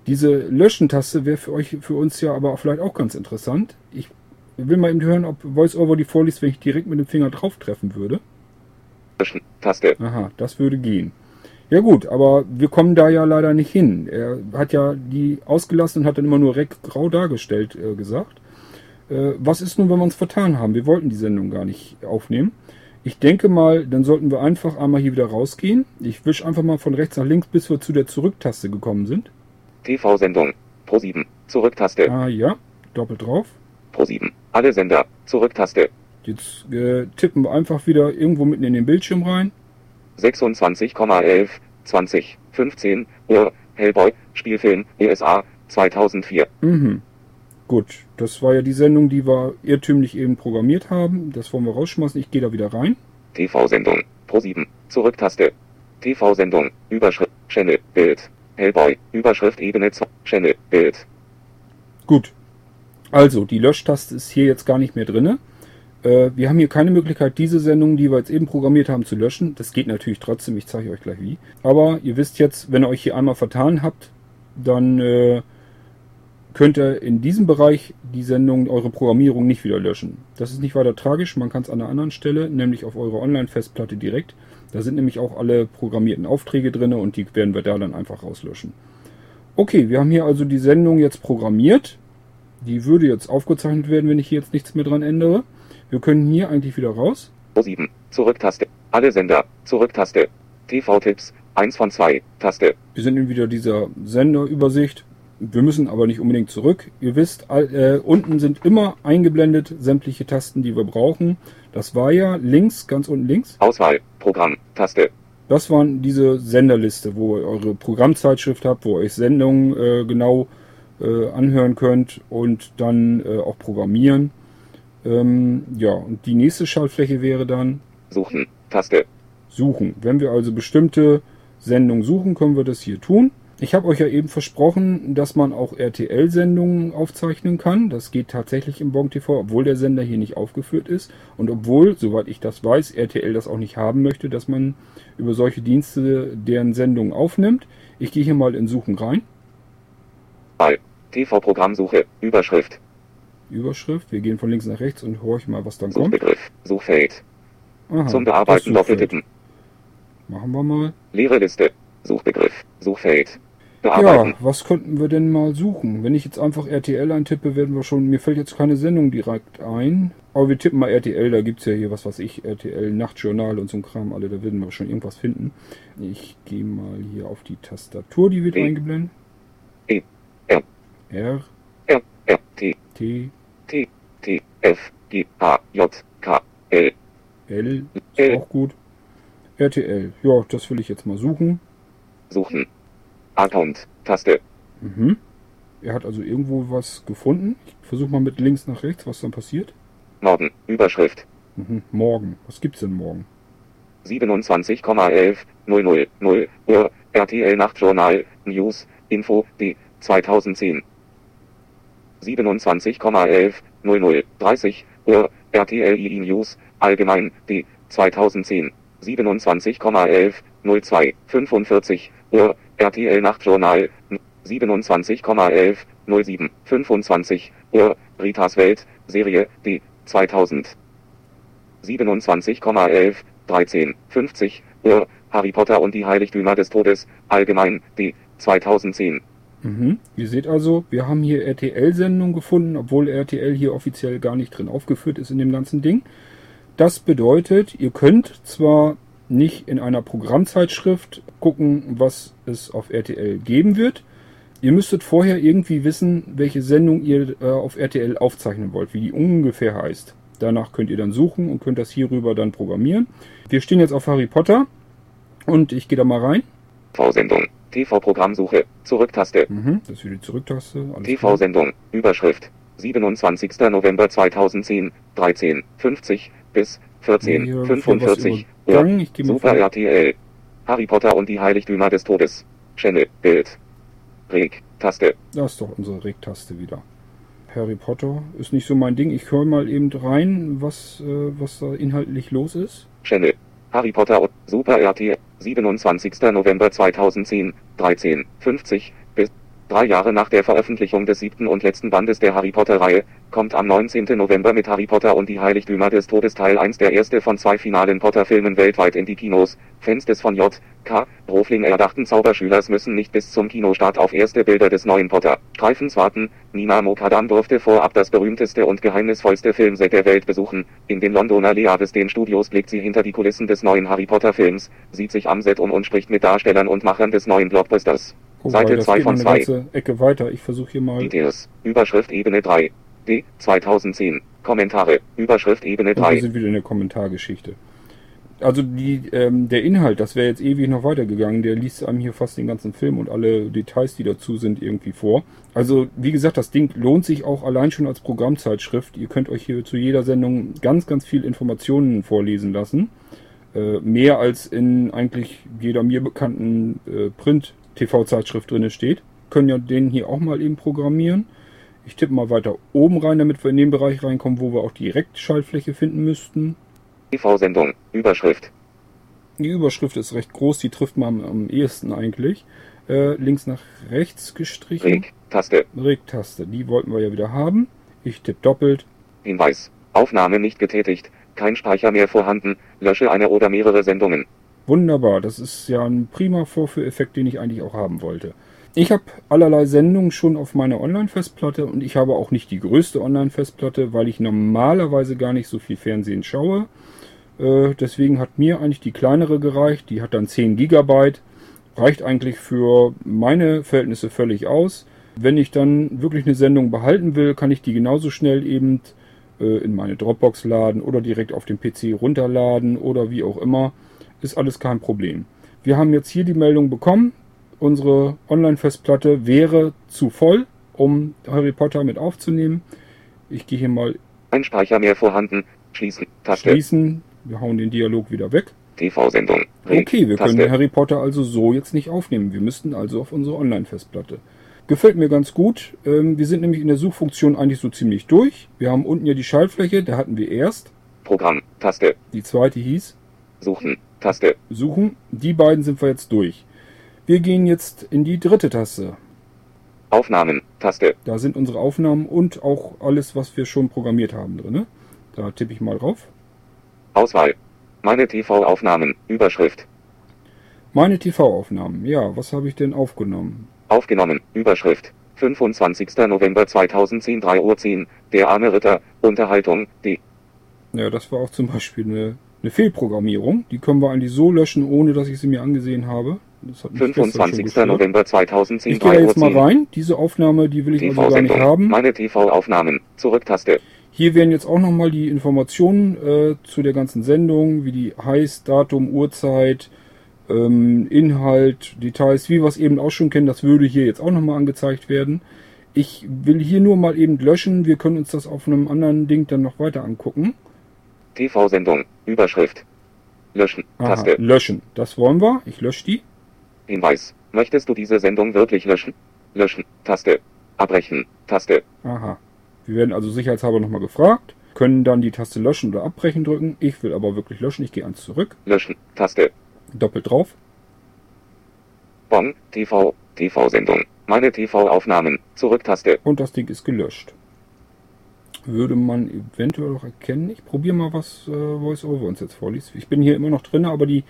Diese Löschen-Taste wäre für euch, für uns ja aber vielleicht auch ganz interessant. Ich will mal eben hören, ob VoiceOver die vorliest, wenn ich direkt mit dem Finger drauf treffen würde. Taste. Aha, das würde gehen. Ja gut, aber wir kommen da ja leider nicht hin. Er hat ja die ausgelassen und hat dann immer nur Rec grau dargestellt äh, gesagt. Äh, was ist nun, wenn wir uns vertan haben? Wir wollten die Sendung gar nicht aufnehmen. Ich denke mal, dann sollten wir einfach einmal hier wieder rausgehen. Ich wische einfach mal von rechts nach links, bis wir zu der Zurücktaste gekommen sind. TV-Sendung. Pro 7. Zurücktaste. Ah ja, doppelt drauf. Pro 7. Alle Sender. Zurücktaste. Jetzt äh, tippen wir einfach wieder irgendwo mitten in den Bildschirm rein. 26,11, 20, 15 Uhr. Hellboy. Spielfilm. ESA. 2004. Mhm. Gut, das war ja die Sendung, die wir irrtümlich eben programmiert haben. Das wollen wir rausschmeißen. Ich gehe da wieder rein. TV-Sendung. Pro 7. Zurücktaste. TV-Sendung. Überschrift. Channel. Bild. Hellboy. Überschrift Ebene 2. Channel. Bild. Gut. Also, die Löschtaste ist hier jetzt gar nicht mehr drinne. Äh, wir haben hier keine Möglichkeit, diese Sendung, die wir jetzt eben programmiert haben, zu löschen. Das geht natürlich trotzdem. Ich zeige euch gleich wie. Aber ihr wisst jetzt, wenn ihr euch hier einmal vertan habt, dann äh, könnt ihr in diesem Bereich die Sendung, eure Programmierung nicht wieder löschen. Das ist nicht weiter tragisch. Man kann es an einer anderen Stelle, nämlich auf eure Online-Festplatte direkt. Da sind nämlich auch alle programmierten Aufträge drin und die werden wir da dann einfach rauslöschen. Okay, wir haben hier also die Sendung jetzt programmiert. Die würde jetzt aufgezeichnet werden, wenn ich hier jetzt nichts mehr dran ändere. Wir können hier eigentlich wieder raus. O7. Zurücktaste. Alle Sender. Zurücktaste. TV-Tipps. 1 von 2. Taste. Wir sind in wieder dieser Senderübersicht. Wir müssen aber nicht unbedingt zurück. Ihr wisst, äh, unten sind immer eingeblendet sämtliche Tasten, die wir brauchen. Das war ja links, ganz unten links. Auswahl. Programm. Taste. Das waren diese Senderliste, wo ihr eure Programmzeitschrift habt, wo ihr euch Sendungen äh, genau äh, anhören könnt und dann äh, auch programmieren. Ähm, ja, und die nächste Schaltfläche wäre dann Suchen. Taste. suchen. Wenn wir also bestimmte Sendungen suchen, können wir das hier tun. Ich habe euch ja eben versprochen, dass man auch RTL-Sendungen aufzeichnen kann. Das geht tatsächlich im Bon TV, obwohl der Sender hier nicht aufgeführt ist. Und obwohl, soweit ich das weiß, RTL das auch nicht haben möchte, dass man über solche Dienste deren Sendungen aufnimmt. Ich gehe hier mal in Suchen rein. Wahl. TV-Programmsuche. Überschrift. Überschrift. Wir gehen von links nach rechts und horchen mal, was dann kommt. Suchbegriff. Suchfeld. Aha, Zum Bearbeiten doppeltippen. Machen wir mal. Leere Liste. Suchbegriff. Suchfeld. Ja, Bearbeiten. was könnten wir denn mal suchen? Wenn ich jetzt einfach RTL eintippe, werden wir schon. Mir fällt jetzt keine Sendung direkt ein. Aber wir tippen mal RTL, da gibt's ja hier was weiß ich, RTL Nachtjournal und so ein Kram, alle, da werden wir schon irgendwas finden. Ich gehe mal hier auf die Tastatur, die wird eingeblendet. R. R, R. T. T, T. T. F. G. A. J. K. L. L, ist L. auch gut. RTL, ja, das will ich jetzt mal suchen. Suchen. Account. Taste. Mhm. Er hat also irgendwo was gefunden. Ich versuche mal mit links nach rechts, was dann passiert. Norden. Überschrift. Mhm. Morgen. Was gibt's denn morgen? 27,11 00 0 Uhr RTL Nachtjournal News Info D 2010 27,11 00 30 Uhr RTL II News Allgemein D 2010 27,11 02 45 Uhr RTL Nachtjournal 27,11 07 25 Uhr Ritas Welt Serie D 2000 27,11, 13, 50 Uhr, Harry Potter und die Heiligtümer des Todes, allgemein, D, 2010. Mhm. Ihr seht also, wir haben hier RTL-Sendungen gefunden, obwohl RTL hier offiziell gar nicht drin aufgeführt ist in dem ganzen Ding. Das bedeutet, ihr könnt zwar nicht in einer Programmzeitschrift gucken, was es auf RTL geben wird. Ihr müsstet vorher irgendwie wissen, welche Sendung ihr äh, auf RTL aufzeichnen wollt, wie die ungefähr heißt. Danach könnt ihr dann suchen und könnt das hierüber dann programmieren. Wir stehen jetzt auf Harry Potter und ich gehe da mal rein. TV-Sendung, TV-Programmsuche, Zurücktaste, Mhm, das ist wieder die Zurücktaste. TV-Sendung, Überschrift, 27. November 2010, 13, 50 bis 14, Hier wird 45 was übergangen. Ich gehe mal Super. RTL. Harry Potter und die Heiligtümer des Todes. Channel, Bild. Reg, Taste, Da ist doch unsere Regtaste wieder. Harry Potter ist nicht so mein Ding. Ich höre mal eben rein, was, äh, was da inhaltlich los ist. Channel. Harry Potter und Super RTL. 27. November 2010, 13, 50 bis drei Jahre nach der Veröffentlichung des siebten und letzten Bandes der Harry Potter-Reihe, kommt am 19. November mit Harry Potter und die Heiligtümer des Todes Teil 1 der erste von zwei finalen Potter-Filmen weltweit in die Kinos. Fans des von J. K. Rowling erdachten Zauberschülers müssen nicht bis zum Kinostart auf erste Bilder des neuen Potter-Streifens warten. Nina Mokadam durfte vorab das berühmteste und geheimnisvollste Filmset der Welt besuchen. In den Londoner Leavesden Studios blickt sie hinter die Kulissen des neuen Harry Potter Films, sieht sich am Set um und spricht mit Darstellern und Machern des neuen Blockbusters. Guck Seite mal, das 2 geht noch von eine 2. ganze Ecke weiter. Ich versuche hier mal. Details. Überschrift Ebene 3. D. 2010. Kommentare. Überschrift Ebene Und wir 3. sind wieder in der Kommentargeschichte. Also die, ähm, der Inhalt, das wäre jetzt ewig noch weitergegangen. Der liest einem hier fast den ganzen Film und alle Details, die dazu sind, irgendwie vor. Also wie gesagt, das Ding lohnt sich auch allein schon als Programmzeitschrift. Ihr könnt euch hier zu jeder Sendung ganz, ganz viel Informationen vorlesen lassen. Äh, mehr als in eigentlich jeder mir bekannten äh, Print-TV-Zeitschrift drinne steht. Können ja den hier auch mal eben programmieren. Ich tippe mal weiter oben rein, damit wir in den Bereich reinkommen, wo wir auch direkt Schaltfläche finden müssten. TV-Sendung. Überschrift. Die Überschrift ist recht groß, die trifft man am, am ehesten eigentlich. Äh, links nach rechts gestrichen. Reg. Taste. Regtaste, die wollten wir ja wieder haben. Ich tippe doppelt. Hinweis. Aufnahme nicht getätigt. Kein Speicher mehr vorhanden. Lösche eine oder mehrere Sendungen. Wunderbar, das ist ja ein prima Vorführeffekt, den ich eigentlich auch haben wollte. Ich habe allerlei Sendungen schon auf meiner Online-Festplatte und ich habe auch nicht die größte Online-Festplatte, weil ich normalerweise gar nicht so viel Fernsehen schaue. Äh, deswegen hat mir eigentlich die kleinere gereicht. Die hat dann 10 GB. Reicht eigentlich für meine Verhältnisse völlig aus. Wenn ich dann wirklich eine Sendung behalten will, kann ich die genauso schnell eben äh, in meine Dropbox laden oder direkt auf dem PC runterladen oder wie auch immer. Ist alles kein Problem. Wir haben jetzt hier die Meldung bekommen, unsere Online-Festplatte wäre zu voll, um Harry Potter mit aufzunehmen. Ich gehe hier mal. Ein Speicher mehr vorhanden. Schließen. Taste. Schließen. Wir hauen den Dialog wieder weg. TV-Sendung. Okay, wir Taste. können Harry Potter also so jetzt nicht aufnehmen. Wir müssten also auf unsere Online-Festplatte. Gefällt mir ganz gut. Ähm, wir sind nämlich in der Suchfunktion eigentlich so ziemlich durch. Wir haben unten ja die Schaltfläche, da hatten wir erst. Programm, Taste. Die zweite hieß. Suchen, Taste. Suchen. Die beiden sind wir jetzt durch. Wir gehen jetzt in die dritte Taste. Aufnahmen, Taste. Da sind unsere Aufnahmen und auch alles, was wir schon programmiert haben drin. Da tippe ich mal drauf. Auswahl. Meine TV-Aufnahmen, Überschrift. Meine TV-Aufnahmen, ja, was habe ich denn aufgenommen? Aufgenommen, Überschrift. 25. November 2010, 3 Uhr 10, der arme Ritter, Unterhaltung, D. Ja, das war auch zum Beispiel eine, eine Fehlprogrammierung. Die können wir eigentlich so löschen, ohne dass ich sie mir angesehen habe. 25. November 2010. Ich gehe jetzt mal rein. Diese Aufnahme, die will ich also gar nicht haben. Meine TV-Aufnahmen. Zurücktaste. Hier werden jetzt auch nochmal die Informationen äh, zu der ganzen Sendung, wie die heißt, Datum, Uhrzeit, ähm, Inhalt, Details, wie wir es eben auch schon kennen. Das würde hier jetzt auch nochmal angezeigt werden. Ich will hier nur mal eben löschen. Wir können uns das auf einem anderen Ding dann noch weiter angucken. TV-Sendung. Überschrift. Löschen. Taste. Aha, löschen. Das wollen wir. Ich lösche die. Hinweis. Möchtest du diese Sendung wirklich löschen? Löschen. Taste. Abbrechen. Taste. Aha. Wir werden also sicherheitshalber nochmal gefragt, können dann die Taste löschen oder abbrechen drücken. Ich will aber wirklich löschen. Ich gehe eins zurück. Löschen. Taste. Doppelt drauf. Bonn. TV. TV-Sendung. Meine TV-Aufnahmen. Zurück-Taste. Und das Ding ist gelöscht. Würde man eventuell auch erkennen. Ich probiere mal, was äh, VoiceOver uns jetzt vorliest. Ich bin hier immer noch drin, aber die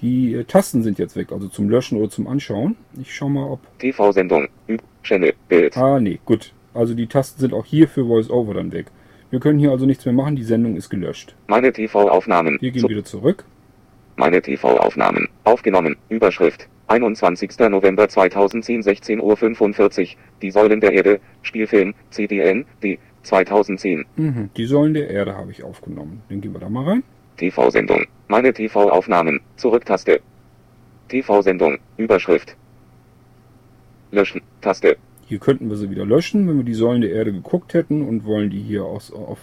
die äh, Tasten sind jetzt weg, also zum Löschen oder zum Anschauen. Ich schau mal, ob. TV-Sendung, Channel, Bild. Ah, nee, gut. Also die Tasten sind auch hier für VoiceOver dann weg. Wir können hier also nichts mehr machen, die Sendung ist gelöscht. Meine TV-Aufnahmen. Wir gehen so. wieder zurück. Meine TV-Aufnahmen. Aufgenommen. Überschrift. 21. November 2010, 16.45 Uhr. Die Säulen der Erde. Spielfilm. CDN. D. 2010. Mhm, die Säulen der Erde habe ich aufgenommen. Dann gehen wir da mal rein. TV-Sendung. Meine TV-Aufnahmen. Zurücktaste. TV-Sendung. Überschrift. Löschen. Taste. Hier könnten wir sie wieder löschen, wenn wir die Säulen der Erde geguckt hätten und wollen die hier aus, auf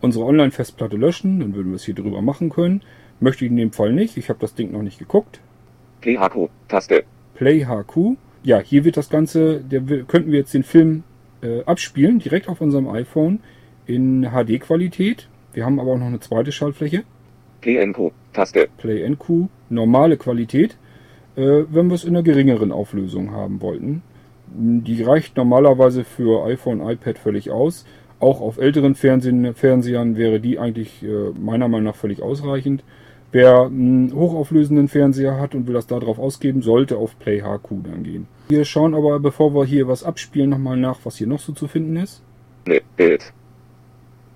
unsere Online-Festplatte löschen. Dann würden wir es hier drüber machen können. Möchte ich in dem Fall nicht. Ich habe das Ding noch nicht geguckt. Play HQ. Taste. Play HQ. Ja, hier wird das Ganze, der, könnten wir jetzt den Film äh, abspielen, direkt auf unserem iPhone in HD-Qualität. Wir haben aber auch noch eine zweite Schaltfläche. Play NQ, Taste. Play NQ, normale Qualität. Äh, wenn wir es in einer geringeren Auflösung haben wollten. Die reicht normalerweise für iPhone, iPad völlig aus. Auch auf älteren Fernsehen, Fernsehern wäre die eigentlich äh, meiner Meinung nach völlig ausreichend. Wer einen hochauflösenden Fernseher hat und will das darauf ausgeben, sollte auf Play HQ dann gehen. Wir schauen aber, bevor wir hier was abspielen, nochmal nach, was hier noch so zu finden ist. Ne, Bild.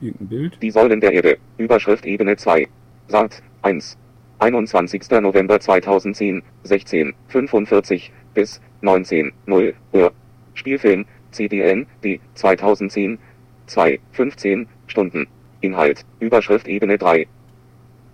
Irgendein Bild. Die Säulen der Erde. Überschrift Ebene 2. Sat 1. 21. November 2010, 16, 45 bis 19, 0 Uhr. Spielfilm, CDN, D, 2010, 2, 15 Stunden. Inhalt, Überschrift Ebene 3.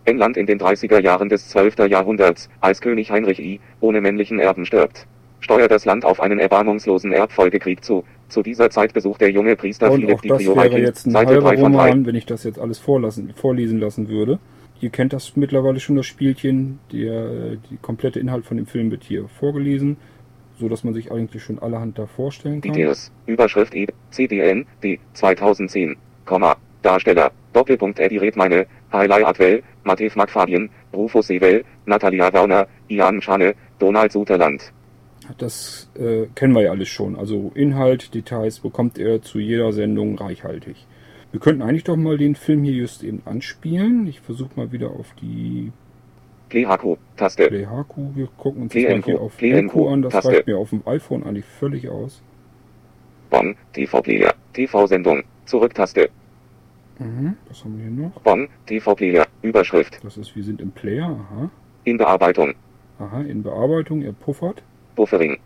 England in den 30er Jahren des 12. Jahrhunderts, als König Heinrich I, ohne männlichen Erben stirbt. Steuert das Land auf einen erbarmungslosen Erbfolgekrieg zu. Zu dieser Zeit besucht der junge Priester Und Philipp die Priority, Seite 3 von 3. Wenn ich das jetzt alles vorlassen, vorlesen lassen würde. Ihr kennt das mittlerweile schon, das Spielchen. Der, die komplette Inhalt von dem Film wird hier vorgelesen, so dass man sich eigentlich schon allerhand da vorstellen kann. Details. Überschrift E. CDN, D. 2010, Komma, Darsteller, Doppelpunkt Eddie Redmayne, Hailai Atwell, Matev McFadien, Rufus Sewell, Natalia Werner, Ian Schane, Donald Suterland. Das äh, kennen wir ja alles schon. Also Inhalt, Details bekommt er zu jeder Sendung reichhaltig. Wir könnten eigentlich doch mal den Film hier just eben anspielen. Ich versuche mal wieder auf die PlayHQ, Taste. PlayHQ, wir gucken uns das mal hier auf NQ an. Das Taste. reicht mir auf dem iPhone eigentlich völlig aus. Bonn, TV-Player, TV-Sendung, Zurück-Taste. Mhm. Was haben wir hier noch? Bonn, TV-Player, Überschrift, Das ist, wir sind im Player. Aha. in Bearbeitung, Aha, in Bearbeitung, er puffert. Buffering,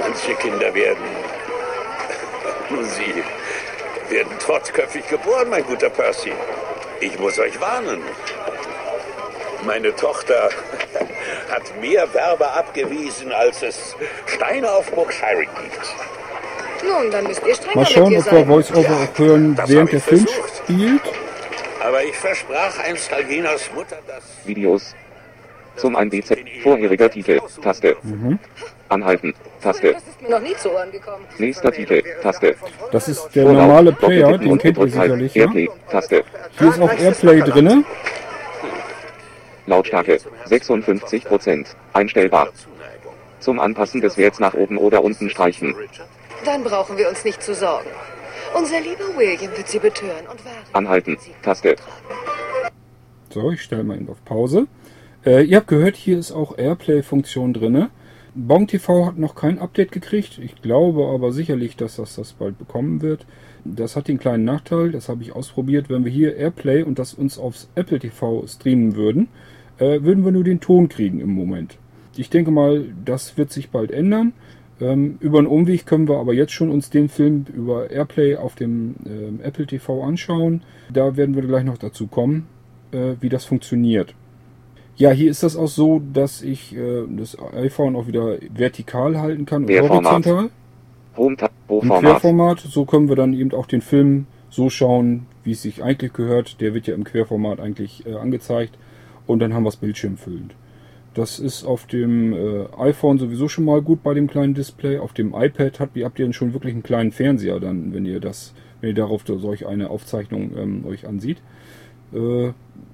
Manche Kinder werden. Sie werden trotzköpfig geboren, mein guter Percy. Ich muss euch warnen. Meine Tochter hat mehr Werber abgewiesen, als es Steine auf Burg Shire gibt. Nun, dann müsst ihr strenger Mal schauen, ob wir. Voice-Over auch hören, während der Film spielt. Aber ich versprach einst Alginas Mutter, dass... Videos. Zum 1DZ, vorheriger Titel, Taste. Anhalten, Taste. Das ist mir noch nie zu Ohren gekommen. Nächster Titel, Taste. Das ist der Vorlauf, normale Player, den und kennt ihr sicherlich. Ja? Airplay, Taste. Hier ist auch Airplay drinne. Lautstärke, 56%. Einstellbar. Zum Anpassen des Werts nach oben oder unten streichen. Dann brauchen wir uns nicht zu sorgen. Unser lieber William wird sie betören und warten. Anhalten, Taste. So, ich stelle mal eben auf Pause. Äh, ihr habt gehört, hier ist auch Airplay-Funktion drinne. Bong TV hat noch kein Update gekriegt. Ich glaube aber sicherlich, dass das das bald bekommen wird. Das hat den kleinen Nachteil, das habe ich ausprobiert. Wenn wir hier Airplay und das uns aufs Apple TV streamen würden, äh, würden wir nur den Ton kriegen im Moment. Ich denke mal, das wird sich bald ändern. Ähm, über einen Umweg können wir aber jetzt schon uns den Film über Airplay auf dem ähm, Apple TV anschauen. Da werden wir gleich noch dazu kommen, äh, wie das funktioniert. Ja, hier ist das auch so, dass ich äh, das iPhone auch wieder vertikal halten kann und horizontal. Home, Ta Im Hochformat. Querformat. So können wir dann eben auch den Film so schauen, wie es sich eigentlich gehört. Der wird ja im Querformat eigentlich äh, angezeigt. Und dann haben wir es bildschirmfüllend. Das ist auf dem äh, iPhone sowieso schon mal gut bei dem kleinen Display. Auf dem iPad habt ihr, habt ihr dann schon wirklich einen kleinen Fernseher dann, wenn ihr das, wenn ihr darauf solch eine Aufzeichnung ähm, euch ansieht. Äh,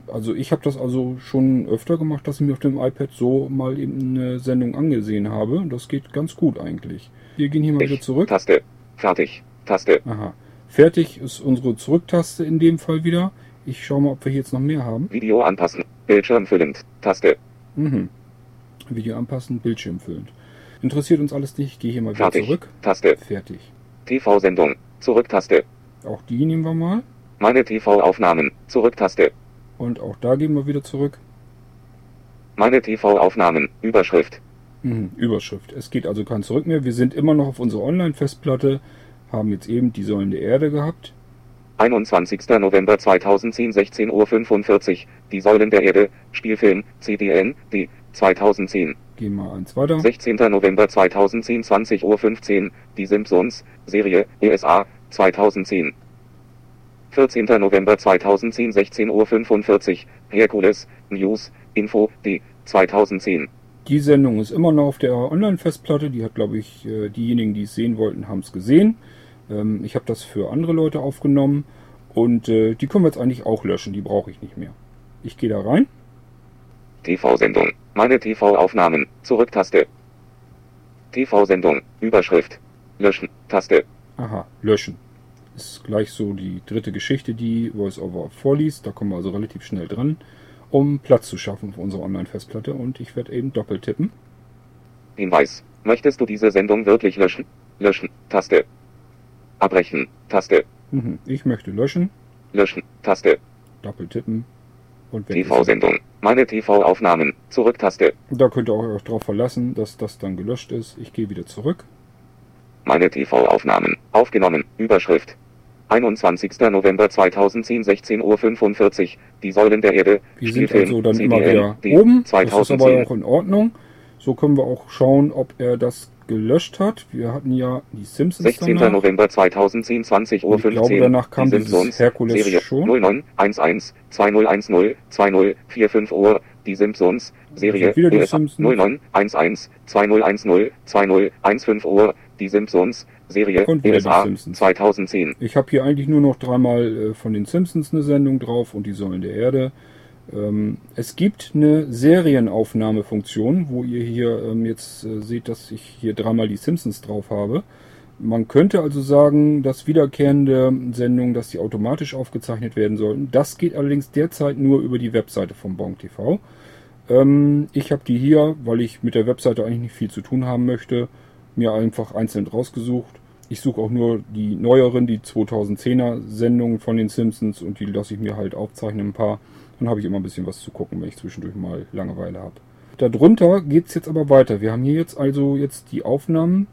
also ich habe das also schon öfter gemacht, dass ich mir auf dem iPad so mal eben eine Sendung angesehen habe. Das geht ganz gut eigentlich. Wir gehen hier mal wieder Ich, zurück. Taste. Fertig. Taste. Aha. Fertig ist unsere Zurücktaste in dem Fall wieder. Ich schaue mal, ob wir hier jetzt noch mehr haben. Video anpassen. Bildschirm füllend. Taste. Mhm. Video anpassen, Bildschirm füllend. Interessiert uns alles nicht. Ich gehe hier mal wieder zurück. Taste. Fertig. TV-Sendung. Zurück-Taste. Auch die nehmen wir mal. Meine TV-Aufnahmen. Zurück-Taste. Und auch da gehen wir wieder zurück. Meine TV-Aufnahmen. Überschrift. Mhm. Überschrift. Es geht also kein Zurück mehr. Wir sind immer noch auf unserer Online-Festplatte. Haben jetzt eben die Säulen der Erde gehabt. 21. November 2010, 16.45 Uhr. Die Säulen der Erde. Spielfilm. CDN. D. 2010. Gehen wir eins weiter. 16. November 2010, 20.15 Uhr. Die Simpsons. Serie. ESA. 2010. 14. November 2010, 16.45 Uhr. Herkules. News. Info. D. 2010. Die Sendung ist immer noch auf der Online-Festplatte. Die hat, glaube ich, äh, diejenigen, die es sehen wollten, haben es gesehen. Ähm, Ich habe das für andere Leute aufgenommen und äh, die können wir jetzt eigentlich auch löschen. Die brauche ich nicht mehr. Ich gehe da rein. TV-Sendung. Meine TV-Aufnahmen. Zurück-Taste. TV-Sendung. Überschrift. Löschen. Taste. Aha, löschen. Ist gleich so die dritte Geschichte, die VoiceOver vorliest. Da kommen wir also relativ schnell dran, um Platz zu schaffen für unsere Online-Festplatte. Und ich werde eben doppelt tippen. Hinweis. Möchtest du diese Sendung wirklich löschen? Löschen. Taste. Abbrechen. Taste. Mhm. Ich möchte löschen, Löschen. Taste. doppelt tippen und. TV-Sendung. Meine TV-Aufnahmen. Zurück-Taste. Da könnt ihr euch darauf verlassen, dass das dann gelöscht ist. Ich gehe wieder zurück. Meine TV-Aufnahmen. Aufgenommen. Überschrift. 21. November 2010, 16.45 Uhr. Die Säulen der Erde. Wir sind also dann immer CDN. wieder D. oben. Das ist aber 2010. auch in Ordnung. So können wir auch schauen, ob er das gelöscht hat. Wir hatten ja die Simpsons 16. danach. November 2010, 20 Uhr Und ich glaube, danach kam Die Simpsons, Herkules Serie schon. 0911 2010 2045 Uhr. Die Simpsons, Serie wieder die Simpsons. 0911 2010 2015 Uhr. Die Simpsons, Serie Und ESA Simpsons. 2010. Ich habe hier eigentlich nur noch dreimal äh, von den Simpsons eine Sendung drauf und die Säulen der Erde. Ähm, es gibt eine Serienaufnahmefunktion, wo ihr hier ähm, jetzt äh, seht, dass ich hier dreimal die Simpsons drauf habe. Man könnte also sagen, dass wiederkehrende Sendungen, dass die automatisch aufgezeichnet werden sollten. Das geht allerdings derzeit nur über die Webseite von Bonk TV. Ähm, ich habe die hier, weil ich mit der Webseite eigentlich nicht viel zu tun haben möchte, mir einfach einzeln rausgesucht. Ich suche auch nur die neueren, die 2010er Sendungen von den Simpsons und die lasse ich mir halt aufzeichnen ein paar. Dann habe ich immer ein bisschen was zu gucken, wenn ich zwischendurch mal Langeweile habe. Darunter geht es jetzt aber weiter. Wir haben hier jetzt also jetzt die Aufnahmen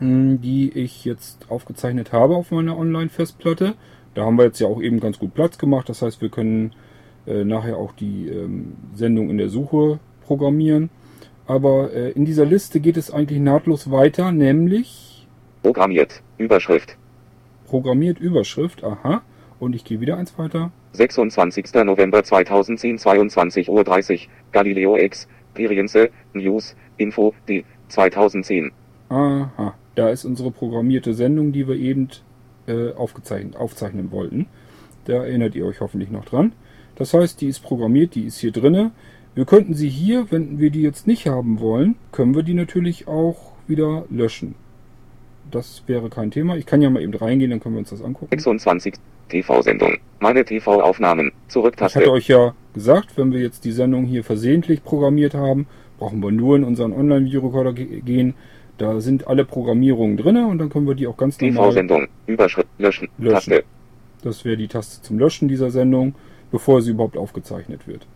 die ich jetzt aufgezeichnet habe auf meiner Online-Festplatte. Da haben wir jetzt ja auch eben ganz gut Platz gemacht. Das heißt, wir können äh, nachher auch die ähm, Sendung in der Suche programmieren. Aber äh, in dieser Liste geht es eigentlich nahtlos weiter, nämlich Programmiert. Überschrift. Programmiert Überschrift. Aha. Und ich gehe wieder eins weiter. 26. November 2010, 22.30 Uhr. Galileo X. Experience. News. Info. D. 2010. Aha. Da ist unsere programmierte Sendung, die wir eben äh, aufgezeichnet, aufzeichnen wollten. Da erinnert ihr euch hoffentlich noch dran. Das heißt, die ist programmiert, die ist hier drinne. Wir könnten sie hier, wenn wir die jetzt nicht haben wollen, können wir die natürlich auch wieder löschen. Das wäre kein Thema. Ich kann ja mal eben reingehen, dann können wir uns das angucken. 26. TV-Sendung. Meine TV-Aufnahmen. Zurücktaste. Ich hatte euch ja gesagt, wenn wir jetzt die Sendung hier versehentlich programmiert haben, brauchen wir nur in unseren Online-Videorekorder gehen, da sind alle Programmierungen drin und dann können wir die auch ganz normal TV-Sendung. Überschrift. Löschen. löschen. Taste. Das wäre die Taste zum Löschen dieser Sendung, bevor sie überhaupt aufgezeichnet wird.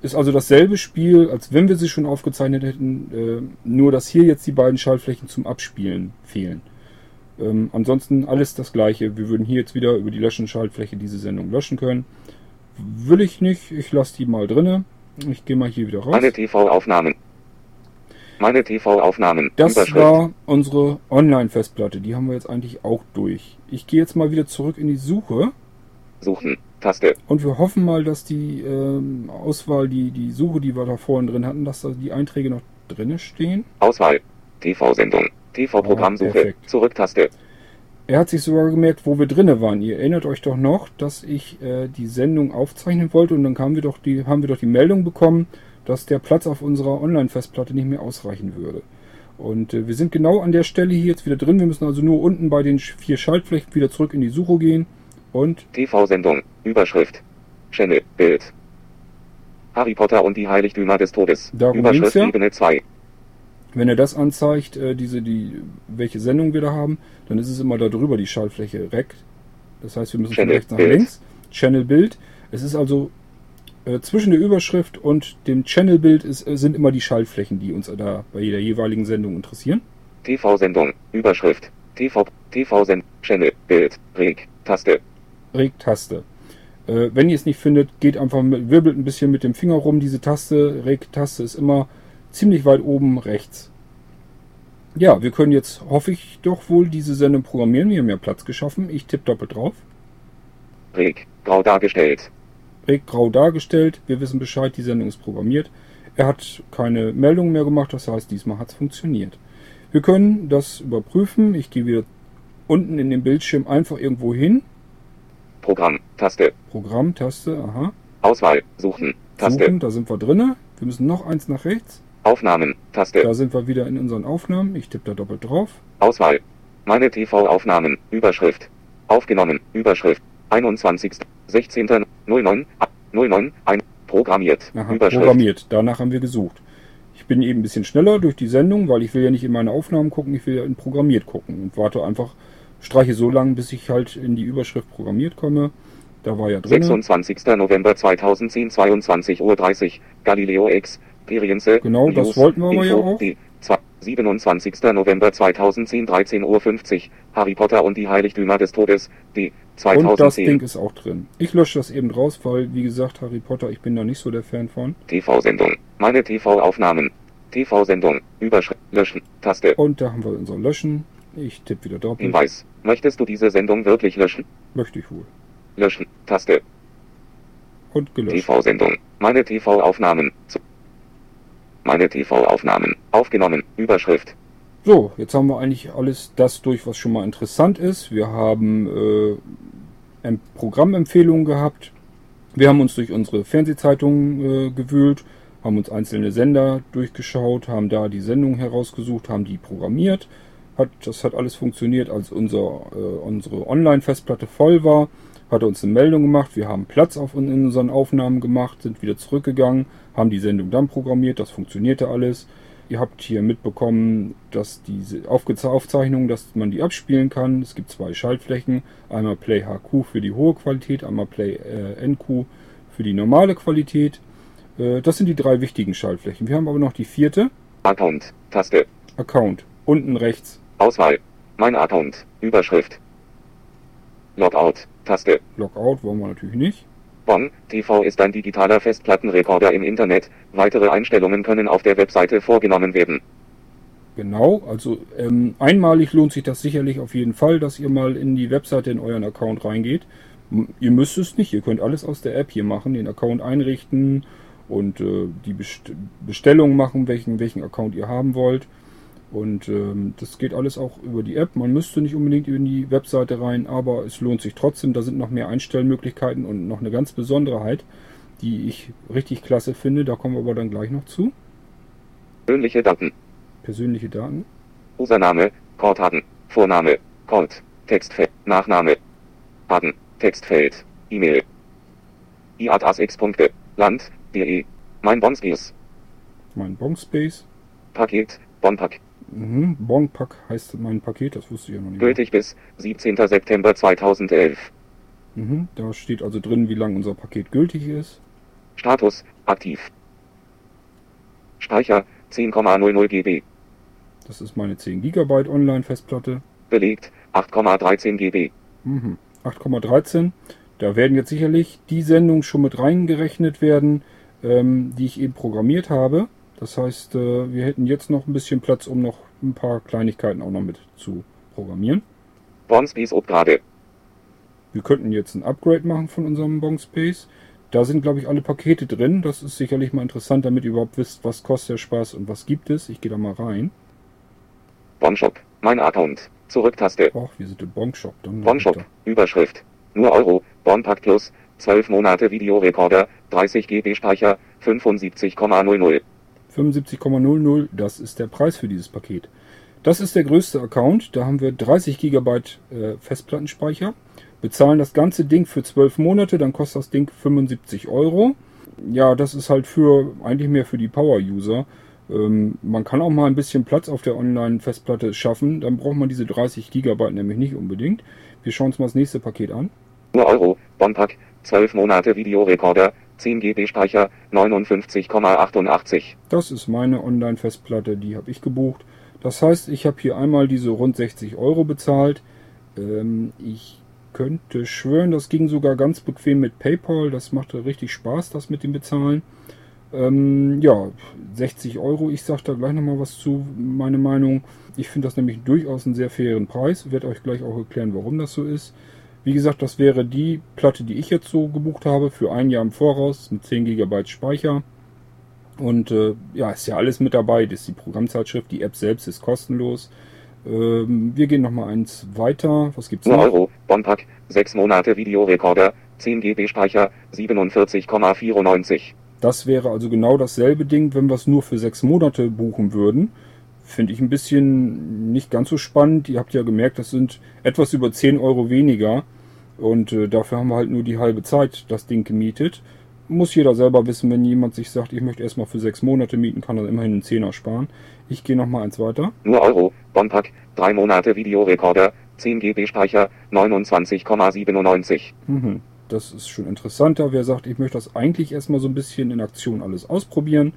Ist also dasselbe Spiel, als wenn wir sie schon aufgezeichnet hätten, äh, nur dass hier jetzt die beiden Schaltflächen zum Abspielen fehlen. Ähm, ansonsten alles das gleiche. Wir würden hier jetzt wieder über die Löschen-Schaltfläche diese Sendung löschen können. Will ich nicht, ich lasse die mal drinne. Ich gehe mal hier wieder raus. Meine TV-Aufnahmen. Meine TV-Aufnahmen. Das war unsere Online-Festplatte. Die haben wir jetzt eigentlich auch durch. Ich gehe jetzt mal wieder zurück in die Suche Suchen. Taste. und wir hoffen mal, dass die ähm, Auswahl, die, die Suche, die wir da vorhin drin hatten, dass da die Einträge noch drinne stehen. Auswahl. TV-Sendung. Ah, TV-Programmsuche. perfekt. Zurücktaste. Er hat sich sogar gemerkt, wo wir drinne waren. Ihr erinnert euch doch noch, dass ich äh, die Sendung aufzeichnen wollte und dann kamen wir doch die, haben wir doch die Meldung bekommen, dass der Platz auf unserer Online-Festplatte nicht mehr ausreichen würde. Und äh, wir sind genau an der Stelle hier jetzt wieder drin. Wir müssen also nur unten bei den vier Schaltflächen wieder zurück in die Suche gehen. Und TV-Sendung. Überschrift. Channel. Bild. Harry Potter und die Heiligtümer des Todes. Darum Überschrift ja. Ebene 2. wenn er das anzeigt, äh, diese, die, welche Sendung wir da haben, dann ist es immer da drüber die Schaltfläche Rec. Das heißt, wir müssen von Channel rechts nach Bild. links. Channel Bild. Es ist also äh, zwischen der Überschrift und dem Channel Bild ist, äh, sind immer die Schaltflächen, die uns da bei jeder jeweiligen Sendung interessieren. TV-Sendung. Überschrift. TV. TV-Send. Channel. Bild. Reg. Taste. Reg-Taste. Äh, wenn ihr es nicht findet, geht einfach, mit, wirbelt ein bisschen mit dem Finger rum. Diese Taste, Reg-Taste ist immer ziemlich weit oben rechts. Ja, wir können jetzt, hoffe ich, doch wohl diese Sendung programmieren. Wir haben ja Platz geschaffen. Ich tippe doppelt drauf. Reg. Grau dargestellt. Reg grau dargestellt. Wir wissen Bescheid, die Sendung ist programmiert. Er hat keine Meldung mehr gemacht, das heißt, diesmal hat es funktioniert. Wir können das überprüfen. Ich gehe wieder unten in den Bildschirm einfach irgendwo hin. Programm. Taste. Programm, Taste, aha. Auswahl. Suchen. Taste. Suchen, da sind wir drinne. Wir müssen noch eins nach rechts. Aufnahmen. Taste. Da sind wir wieder in unseren Aufnahmen. Ich tippe da doppelt drauf. Auswahl. Meine TV-Aufnahmen. Überschrift. Aufgenommen. Überschrift. 21. 16. 09. 09. 1. Programmiert. Aha, Überschrift. programmiert. Danach haben wir gesucht. Ich bin eben ein bisschen schneller durch die Sendung, weil ich will ja nicht in meine Aufnahmen gucken, ich will ja in programmiert gucken und warte einfach, streiche so lange, bis ich halt in die Überschrift programmiert komme. Da war ja drin. 26. November 2010, 22.30 Uhr. Galileo Experience. Genau, das wollten wir aber ja auch. Die zwei- 27. November 2010, 13.50 Uhr. Harry Potter und die Heiligtümer des Todes. Die Und das 2010. Ding ist auch drin. Ich lösche das eben raus, weil, wie gesagt, Harry Potter, ich bin da nicht so der Fan von. TV-Sendung. Meine TV-Aufnahmen. TV-Sendung. Überschrift. Löschen. Taste. Und da haben wir unser Löschen. Ich tippe wieder doppelt. Hinweis. Möchtest du diese Sendung wirklich löschen? Möchte ich wohl. Löschen. Taste. Und gelöscht. TV-Sendung. Meine TV-Aufnahmen. Meine TV-Aufnahmen. Aufgenommen. Überschrift. So, jetzt haben wir eigentlich alles das durch, was schon mal interessant ist. Wir haben äh, Em- Programmempfehlungen gehabt. Wir haben uns durch unsere Fernsehzeitungen äh, gewühlt, haben uns einzelne Sender durchgeschaut, haben da die Sendungen herausgesucht, haben die programmiert, Hat, das hat alles funktioniert, als unser, äh, unsere Online-Festplatte voll war. Hat uns eine Meldung gemacht, wir haben Platz auf, in unseren Aufnahmen gemacht, sind wieder zurückgegangen, haben die Sendung dann programmiert, das funktionierte alles. Ihr habt hier mitbekommen, dass diese Aufzeichnungen, dass man die abspielen kann. Es gibt zwei Schaltflächen. Einmal Play HQ für die hohe Qualität, einmal Play äh, NQ für die normale Qualität. Äh, das sind die drei wichtigen Schaltflächen. Wir haben aber noch die vierte. Account. Taste. Account. Unten rechts. Auswahl. Mein Account. Überschrift. Logout. Taste. Logout wollen wir natürlich nicht. Bonn TV ist ein digitaler Festplattenrekorder im Internet. Weitere Einstellungen können auf der Webseite vorgenommen werden. Genau, also ähm, einmalig lohnt sich das sicherlich auf jeden Fall, dass ihr mal in die Webseite in euren Account reingeht. Ihr müsst es nicht, ihr könnt alles aus der App hier machen, den Account einrichten und äh, die Best Bestellung machen, welchen, welchen Account ihr haben wollt. Und ähm, das geht alles auch über die App. Man müsste nicht unbedingt in die Webseite rein, aber es lohnt sich trotzdem. Da sind noch mehr Einstellmöglichkeiten und noch eine ganz Besonderheit, die ich richtig klasse finde. Da kommen wir aber dann gleich noch zu. Persönliche Daten. Persönliche Daten. Username, Korthagen, Vorname, Kort, Textfeld, Nachname, Hagen, Textfeld, E-Mail. IATASX. Land, DE. Mein Bonspace. Mein Bonspace. Paket, Bonpack. Mhm. Bonpack heißt mein Paket, das wusste ich ja noch nicht. Gültig bis 17. September 2011. Mhm. Da steht also drin, wie lange unser Paket gültig ist. Status, aktiv. Speicher, 10,00 GB. Das ist meine 10 GB Online-Festplatte. Belegt, 8,13 GB. Mhm. 8,13. Da werden jetzt sicherlich die Sendungen schon mit reingerechnet werden, ähm, die ich eben programmiert habe. Das heißt, äh, wir hätten jetzt noch ein bisschen Platz, um noch ein paar Kleinigkeiten auch noch mit zu programmieren. Bonspace Upgrade. Wir könnten jetzt ein Upgrade machen von unserem Bonspace. Da sind, glaube ich, alle Pakete drin. Das ist sicherlich mal interessant, damit ihr überhaupt wisst, was kostet der Spaß und was gibt es. Ich gehe da mal rein. Bonshop. Mein Account. Zurücktaste. Ach, wir sind im Bonshop. Bonshop. Überschrift. Nur Euro. Bonpack Plus. 12 Monate Videorekorder. 30 GB Speicher. 75,00. 75,00, das ist der Preis für dieses Paket. Das ist der größte Account, da haben wir 30 GB äh, Festplattenspeicher, bezahlen das ganze Ding für 12 Monate, dann kostet das Ding 75 Euro. Ja, das ist halt für eigentlich mehr für die Power-User. Ähm, man kann auch mal ein bisschen Platz auf der Online-Festplatte schaffen, dann braucht man diese 30 GB nämlich nicht unbedingt. Wir schauen uns mal das nächste Paket an. Nur Euro, Bonpack, 12 Monate Videorekorder, 10 GB Speicher, 59,88. Das ist meine Online-Festplatte, die habe ich gebucht. Das heißt, ich habe hier einmal diese rund 60 Euro bezahlt. Ähm, ich könnte schwören, das ging sogar ganz bequem mit PayPal. Das machte richtig Spaß, das mit dem Bezahlen. Ähm, ja, 60 Euro. Ich sage da gleich nochmal was zu, meine Meinung. Ich finde das nämlich durchaus einen sehr fairen Preis. Werde euch gleich auch erklären, warum das so ist. Wie gesagt, das wäre die Platte, die ich jetzt so gebucht habe, für ein Jahr im Voraus mit 10 GB Speicher. Und äh, ja, ist ja alles mit dabei. Das ist die Programmzeitschrift, die App selbst ist kostenlos. Ähm, wir gehen nochmal eins weiter. Was gibt's noch? Euro, Bonpack, 6 Monate Videorekorder, 10 GB Speicher, 47,94. Das wäre also genau dasselbe Ding, wenn wir es nur für sechs Monate buchen würden. Finde ich ein bisschen nicht ganz so spannend. Ihr habt ja gemerkt, das sind etwas über 10 Euro weniger. Und äh, dafür haben wir halt nur die halbe Zeit das Ding gemietet. Muss jeder selber wissen, wenn jemand sich sagt, ich möchte erstmal für sechs Monate mieten, kann er immerhin einen Zehner sparen. Ich gehe nochmal eins weiter. Nur Euro, Bonpack, 3 Monate Videorekorder, 10 GB Speicher, 29,97. Mhm. Das ist schon interessanter. Wer sagt, ich möchte das eigentlich erstmal so ein bisschen in Aktion alles ausprobieren,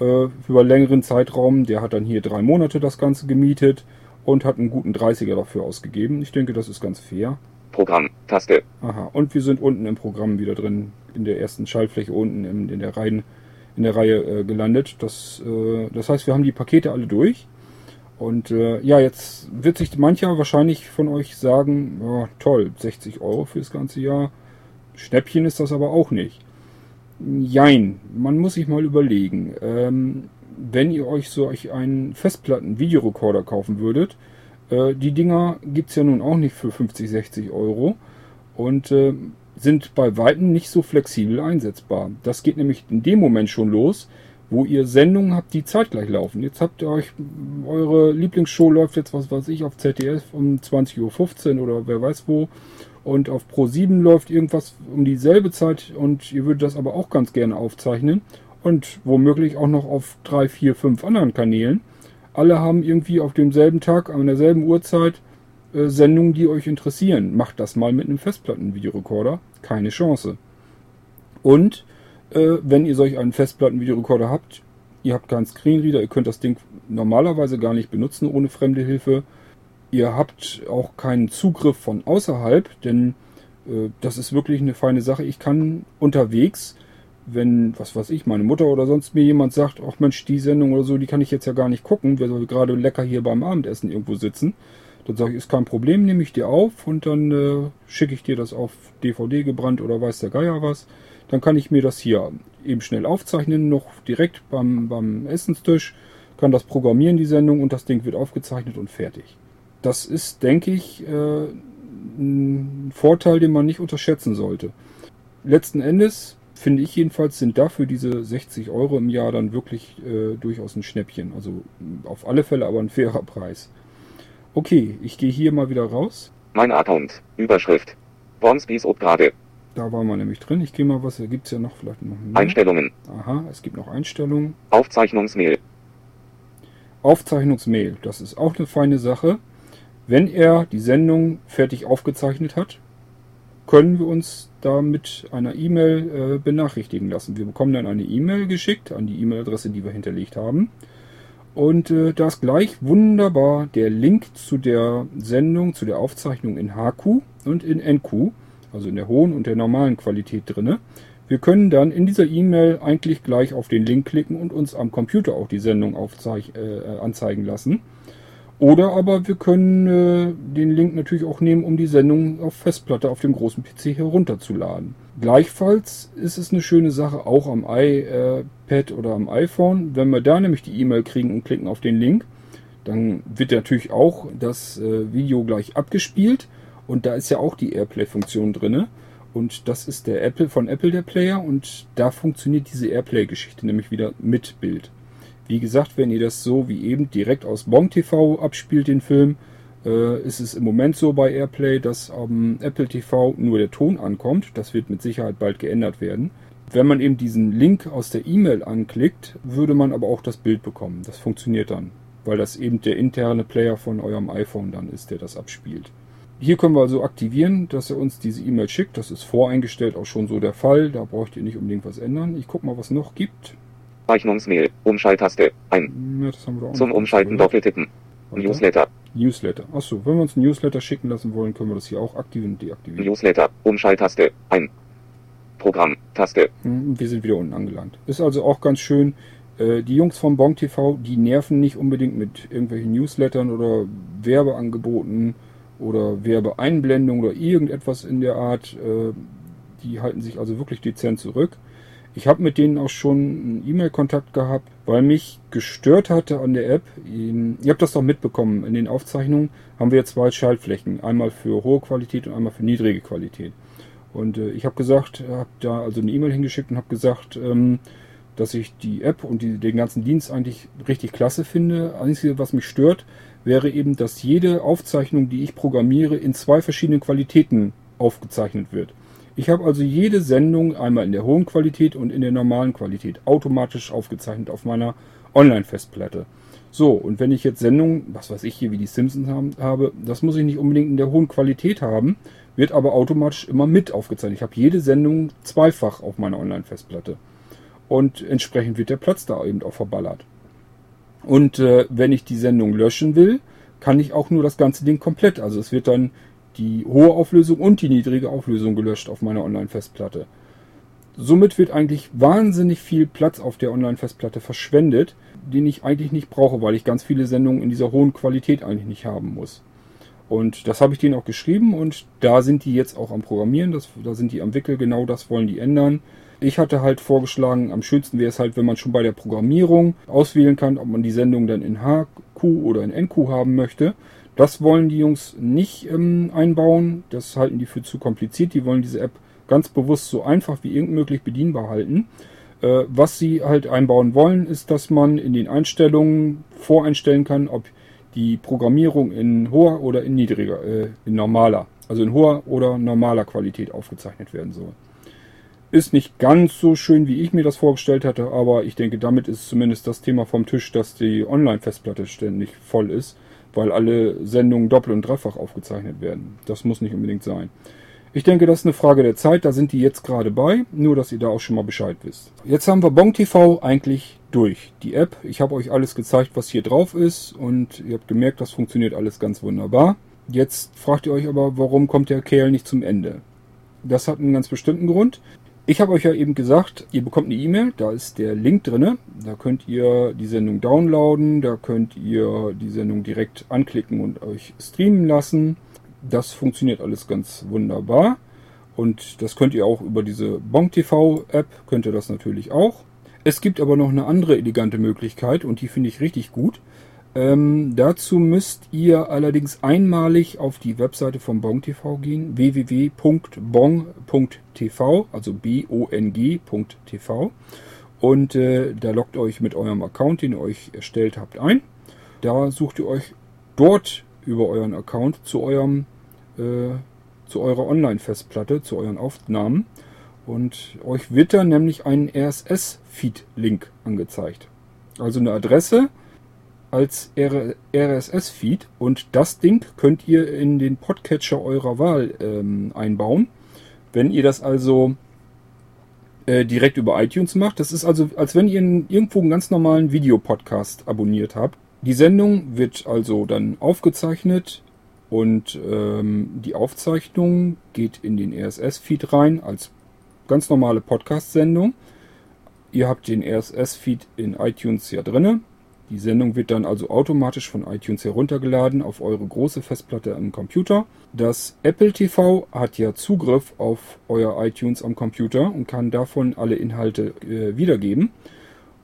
äh, über längeren Zeitraum, der hat dann hier drei Monate das Ganze gemietet und hat einen guten 30er dafür ausgegeben. Ich denke, das ist ganz fair. Programm, Taste. Aha, und wir sind unten im Programm wieder drin, in der ersten Schaltfläche unten in, in der Reihen, in der Reihe äh, gelandet. Das, äh, das heißt, wir haben die Pakete alle durch. Und äh, ja, jetzt wird sich mancher wahrscheinlich von euch sagen, ja, toll, 60 Euro fürs ganze Jahr. Schnäppchen ist das aber auch nicht. Jein, man muss sich mal überlegen. Ähm, wenn ihr euch solch einen Festplatten-Videorekorder kaufen würdet, äh, die Dinger gibt's ja nun auch nicht für 50, 60 Euro und äh, sind bei Weitem nicht so flexibel einsetzbar. Das geht nämlich in dem Moment schon los, wo ihr Sendungen habt, die zeitgleich laufen. Jetzt habt ihr euch, eure Lieblingsshow läuft jetzt, was weiß ich, auf ZDF um 20.15 Uhr oder wer weiß wo. Und auf Pro7 läuft irgendwas um dieselbe Zeit und ihr würdet das aber auch ganz gerne aufzeichnen. Und womöglich auch noch auf drei, vier, fünf anderen Kanälen. Alle haben irgendwie auf demselben Tag, an derselben Uhrzeit äh, Sendungen, die euch interessieren. Macht das mal mit einem Festplattenvideorekorder. Keine Chance. Und äh, wenn ihr solch einen Festplattenvideorekorder habt, ihr habt keinen Screenreader, ihr könnt das Ding normalerweise gar nicht benutzen ohne fremde Hilfe. Ihr habt auch keinen Zugriff von außerhalb, denn äh, das ist wirklich eine feine Sache. Ich kann unterwegs, wenn, was weiß ich, meine Mutter oder sonst mir jemand sagt, ach Mensch, die Sendung oder so, die kann ich jetzt ja gar nicht gucken, weil wir gerade lecker hier beim Abendessen irgendwo sitzen. Dann sage ich, ist kein Problem, nehme ich dir auf und dann äh, schicke ich dir das auf DVD gebrannt oder weiß der Geier was. Dann kann ich mir das hier eben schnell aufzeichnen, noch direkt beim, beim Essenstisch, kann das programmieren, die Sendung, und das Ding wird aufgezeichnet und fertig. Das ist, denke ich, äh, ein Vorteil, den man nicht unterschätzen sollte. Letzten Endes, finde ich jedenfalls, sind dafür diese 60 Euro im Jahr dann wirklich äh, durchaus ein Schnäppchen. Also auf alle Fälle aber ein fairer Preis. Okay, ich gehe hier mal wieder raus. Mein Account. Überschrift. Wormspees ob gerade. Da waren wir nämlich drin. Ich gehe mal, was gibt es ja noch? Vielleicht noch mehr. Einstellungen. Aha, es gibt noch Einstellungen. Aufzeichnungsmail. Aufzeichnungsmail. Das ist auch eine feine Sache. Wenn er die Sendung fertig aufgezeichnet hat, können wir uns da mit einer E-Mail äh, benachrichtigen lassen. Wir bekommen dann eine E-Mail geschickt an die E-Mail-Adresse, die wir hinterlegt haben. Und äh, da ist gleich wunderbar der Link zu der Sendung, zu der Aufzeichnung in HQ und in NQ, also in der hohen und der normalen Qualität drinne. Wir können dann in dieser E-Mail eigentlich gleich auf den Link klicken und uns am Computer auch die Sendung äh, anzeigen lassen. Oder aber wir können äh, den Link natürlich auch nehmen, um die Sendung auf Festplatte auf dem großen PC herunterzuladen. Gleichfalls ist es eine schöne Sache auch am iPad oder am iPhone. Wenn wir da nämlich die E-Mail kriegen und klicken auf den Link, dann wird natürlich auch das äh, Video gleich abgespielt. Und da ist ja auch die Airplay-Funktion drin. Und das ist der Apple von Apple der Player und da funktioniert diese Airplay-Geschichte nämlich wieder mit Bild. Wie gesagt, wenn ihr das so wie eben direkt aus Bong TV abspielt, den Film, äh, ist es im Moment so bei Airplay, dass am Apple TV nur der Ton ankommt. Das wird mit Sicherheit bald geändert werden. Wenn man eben diesen Link aus der E-Mail anklickt, würde man aber auch das Bild bekommen. Das funktioniert dann, weil das eben der interne Player von eurem iPhone dann ist, der das abspielt. Hier können wir also aktivieren, dass er uns diese E-Mail schickt. Das ist voreingestellt auch schon so der Fall. Da braucht ihr nicht unbedingt was ändern. Ich gucke mal, was noch gibt. Zeichnungsmail. Umschalttaste. Ein. Ja, das haben wir auch Zum Umschalten doppeltippen. Warte. Newsletter. Newsletter. Achso, wenn wir uns ein Newsletter schicken lassen wollen, können wir das hier auch aktivieren und deaktivieren. Newsletter. Umschalttaste. Ein. Programm. Taste. Hm, Wir sind wieder unten angelangt. Ist also auch ganz schön. Äh, Die Jungs vom Bonk TV, die nerven nicht unbedingt mit irgendwelchen Newslettern oder Werbeangeboten oder Werbeeinblendungen oder irgendetwas in der Art. Äh, Die halten sich also wirklich dezent zurück. Ich habe mit denen auch schon einen E-Mail-Kontakt gehabt, weil mich gestört hatte an der App. Ihr habt das doch mitbekommen. In den Aufzeichnungen haben wir zwei Schaltflächen. Einmal für hohe Qualität und einmal für niedrige Qualität. Und äh, ich habe gesagt, habe da also eine E-Mail hingeschickt und habe gesagt, ähm, dass ich die App und die, den ganzen Dienst eigentlich richtig klasse finde. Einzige, was mich stört, wäre eben, dass jede Aufzeichnung, die ich programmiere, in zwei verschiedenen Qualitäten aufgezeichnet wird. Ich habe also jede Sendung einmal in der hohen Qualität und in der normalen Qualität automatisch aufgezeichnet auf meiner Online-Festplatte. So, und wenn ich jetzt Sendungen, was weiß ich hier, wie die Simpsons haben, habe, das muss ich nicht unbedingt in der hohen Qualität haben, wird aber automatisch immer mit aufgezeichnet. Ich habe jede Sendung zweifach auf meiner Online-Festplatte. Und entsprechend wird der Platz da eben auch verballert. Und äh, wenn ich die Sendung löschen will, kann ich auch nur das ganze Ding komplett. Also es wird dann die hohe Auflösung und die niedrige Auflösung gelöscht auf meiner Online-Festplatte. Somit wird eigentlich wahnsinnig viel Platz auf der Online-Festplatte verschwendet, den ich eigentlich nicht brauche, weil ich ganz viele Sendungen in dieser hohen Qualität eigentlich nicht haben muss. Und das habe ich denen auch geschrieben und da sind die jetzt auch am Programmieren, das, da sind die am Wickel, genau das wollen die ändern. Ich hatte halt vorgeschlagen, am schönsten wäre es halt, wenn man schon bei der Programmierung auswählen kann, ob man die Sendung dann in HQ oder in NQ haben möchte. Das wollen die Jungs nicht ähm, einbauen, das halten die für zu kompliziert. Die wollen diese App ganz bewusst so einfach wie irgend möglich bedienbar halten. Äh, was sie halt einbauen wollen, ist, dass man in den Einstellungen voreinstellen kann, ob die Programmierung in hoher oder in niedriger, äh, in normaler, also in hoher oder normaler Qualität aufgezeichnet werden soll. Ist nicht ganz so schön, wie ich mir das vorgestellt hatte, aber ich denke, damit ist zumindest das Thema vom Tisch, dass die Online-Festplatte ständig voll ist, weil alle Sendungen doppelt und dreifach aufgezeichnet werden. Das muss nicht unbedingt sein. Ich denke, das ist eine Frage der Zeit. Da sind die jetzt gerade bei. Nur, dass ihr da auch schon mal Bescheid wisst. Jetzt haben wir Bong TV eigentlich durch. Die App. Ich habe euch alles gezeigt, was hier drauf ist. Und ihr habt gemerkt, das funktioniert alles ganz wunderbar. Jetzt fragt ihr euch aber, warum kommt der Kerl nicht zum Ende? Das hat einen ganz bestimmten Grund. Ich habe euch ja eben gesagt, ihr bekommt eine E-Mail, da ist der Link drin. Da könnt ihr die Sendung downloaden, da könnt ihr die Sendung direkt anklicken und euch streamen lassen. Das funktioniert alles ganz wunderbar. Und das könnt ihr auch über diese Bonk TV App, könnt ihr das natürlich auch. Es gibt aber noch eine andere elegante Möglichkeit und die finde ich richtig gut. Ähm, dazu müsst ihr allerdings einmalig auf die Webseite von Bong TV gehen, www.bong.tv, also b-o-n-g.tv und äh, da loggt euch mit eurem Account, den ihr euch erstellt habt, ein. Da sucht ihr euch dort über euren Account zu eurem äh, zu eurer Online-Festplatte, zu euren Aufnahmen und euch wird dann nämlich ein RSS-Feed-Link angezeigt. Also eine Adresse als RSS-Feed und das Ding könnt ihr in den Podcatcher eurer Wahl ähm, einbauen. Wenn ihr das also äh, direkt über iTunes macht, das ist also, als wenn ihr irgendwo einen ganz normalen Videopodcast abonniert habt. Die Sendung wird also dann aufgezeichnet und ähm, die Aufzeichnung geht in den RSS-Feed rein als ganz normale Podcast-Sendung. Ihr habt den RSS-Feed in iTunes ja drinne. Die Sendung wird dann also automatisch von iTunes heruntergeladen auf eure große Festplatte am Computer. Das Apple TV hat ja Zugriff auf euer iTunes am Computer und kann davon alle Inhalte äh, wiedergeben.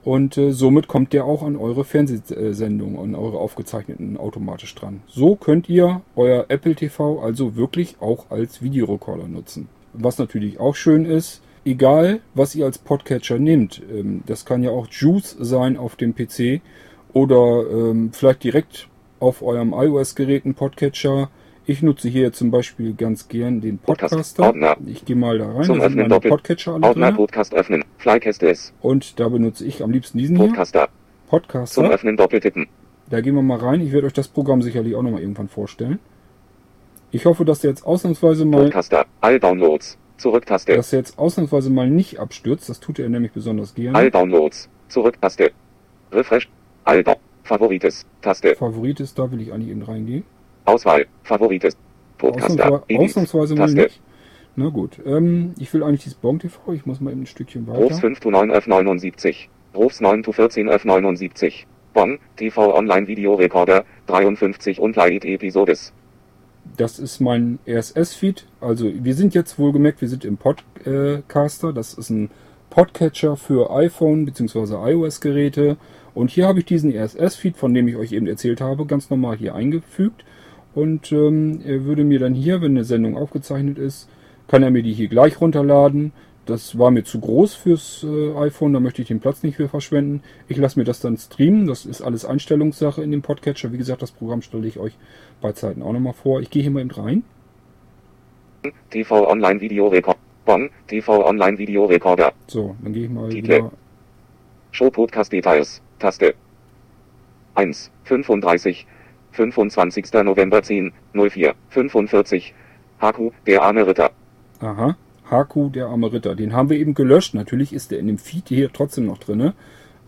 Und äh, somit kommt der auch an eure Fernsehsendungen, an eure aufgezeichneten automatisch dran. So könnt ihr euer Apple TV also wirklich auch als Videorekorder nutzen. Was natürlich auch schön ist, egal was ihr als Podcatcher nehmt, ähm, das kann ja auch Juice sein auf dem PC oder ähm, vielleicht direkt auf eurem iOS-Gerät ein Podcatcher ich nutze hier zum Beispiel ganz gern den Podcaster. Ordner. Ich gehe mal da rein. Zum da sind meine Doppel. Podcatcher alle Ordner drin. Podcast öffnen. Flycast S. Und da benutze ich am liebsten diesen hier. Podcaster. Zum Podcaster. Öffnen doppeltippen. Da gehen wir mal rein. Ich werde euch das Programm sicherlich auch nochmal irgendwann vorstellen. Ich hoffe, dass der jetzt ausnahmsweise mal, Podcaster. All Downloads. Zurücktaste. dass er jetzt ausnahmsweise mal nicht abstürzt. Das tut er nämlich besonders gerne. All Downloads. Zurücktaste. Refresh. Down. Favorites. Taste. Favorit ist, da will ich eigentlich eben reingehen. Auswahl. Favorites. Podcaster. Ausnahmsweise, ausnahmsweise mal nicht. Na gut. Ähm, ich will eigentlich dieses Bon TV. Ich muss mal eben ein Stückchen Rufs weiter. 5 to 9 F 79. Rufs 9 to 14 F 79. Bonn, TV Online Video Recorder, 53 und Light Episodes. Das ist mein RSS-Feed. Also wir sind jetzt wohlgemerkt, wir sind im Podcaster. Das ist ein Podcatcher für iPhone bzw. iOS-Geräte. Und hier habe ich diesen RSS-Feed, von dem ich euch eben erzählt habe, ganz normal hier eingefügt. Und ähm, er würde mir dann hier, wenn eine Sendung aufgezeichnet ist, kann er mir die hier gleich runterladen. Das war mir zu groß fürs äh, iPhone, da möchte ich den Platz nicht für verschwenden. Ich lasse mir das dann streamen, das ist alles Einstellungssache in dem Podcatcher. Wie gesagt, das Programm stelle ich euch bei Zeiten auch nochmal vor. Ich gehe hier mal eben rein. TV Online Video Recorder. TV Online Video Recorder. So, dann gehe ich mal Titel. wieder. Show Podcast Details. Taste. 1. 35. 25. November 10. 04. 45. Haku, der arme Ritter. Aha, Haku, der arme Ritter. Den haben wir eben gelöscht. Natürlich ist der in dem Feed hier trotzdem noch drin.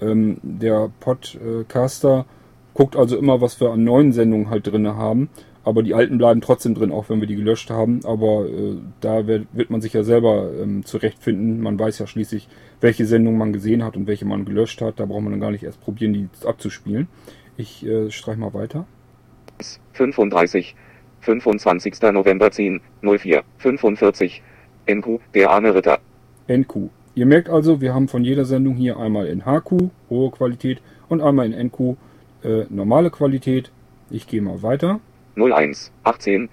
Ähm, der Podcaster guckt also immer, was wir an neuen Sendungen halt drin haben. Aber die alten bleiben trotzdem drin, auch wenn wir die gelöscht haben. Aber äh, da wird, wird man sich ja selber ähm, zurechtfinden. Man weiß ja schließlich, welche Sendung man gesehen hat und welche man gelöscht hat. Da braucht man dann gar nicht erst probieren, die abzuspielen. Ich äh, streich mal weiter. 35. 25. November 10. 04. 45. NQ, der arme Ritter. NQ. Ihr merkt also, wir haben von jeder Sendung hier einmal in HQ, hohe Qualität, und einmal in NQ, äh, normale Qualität. Ich gehe mal weiter. 01, 18,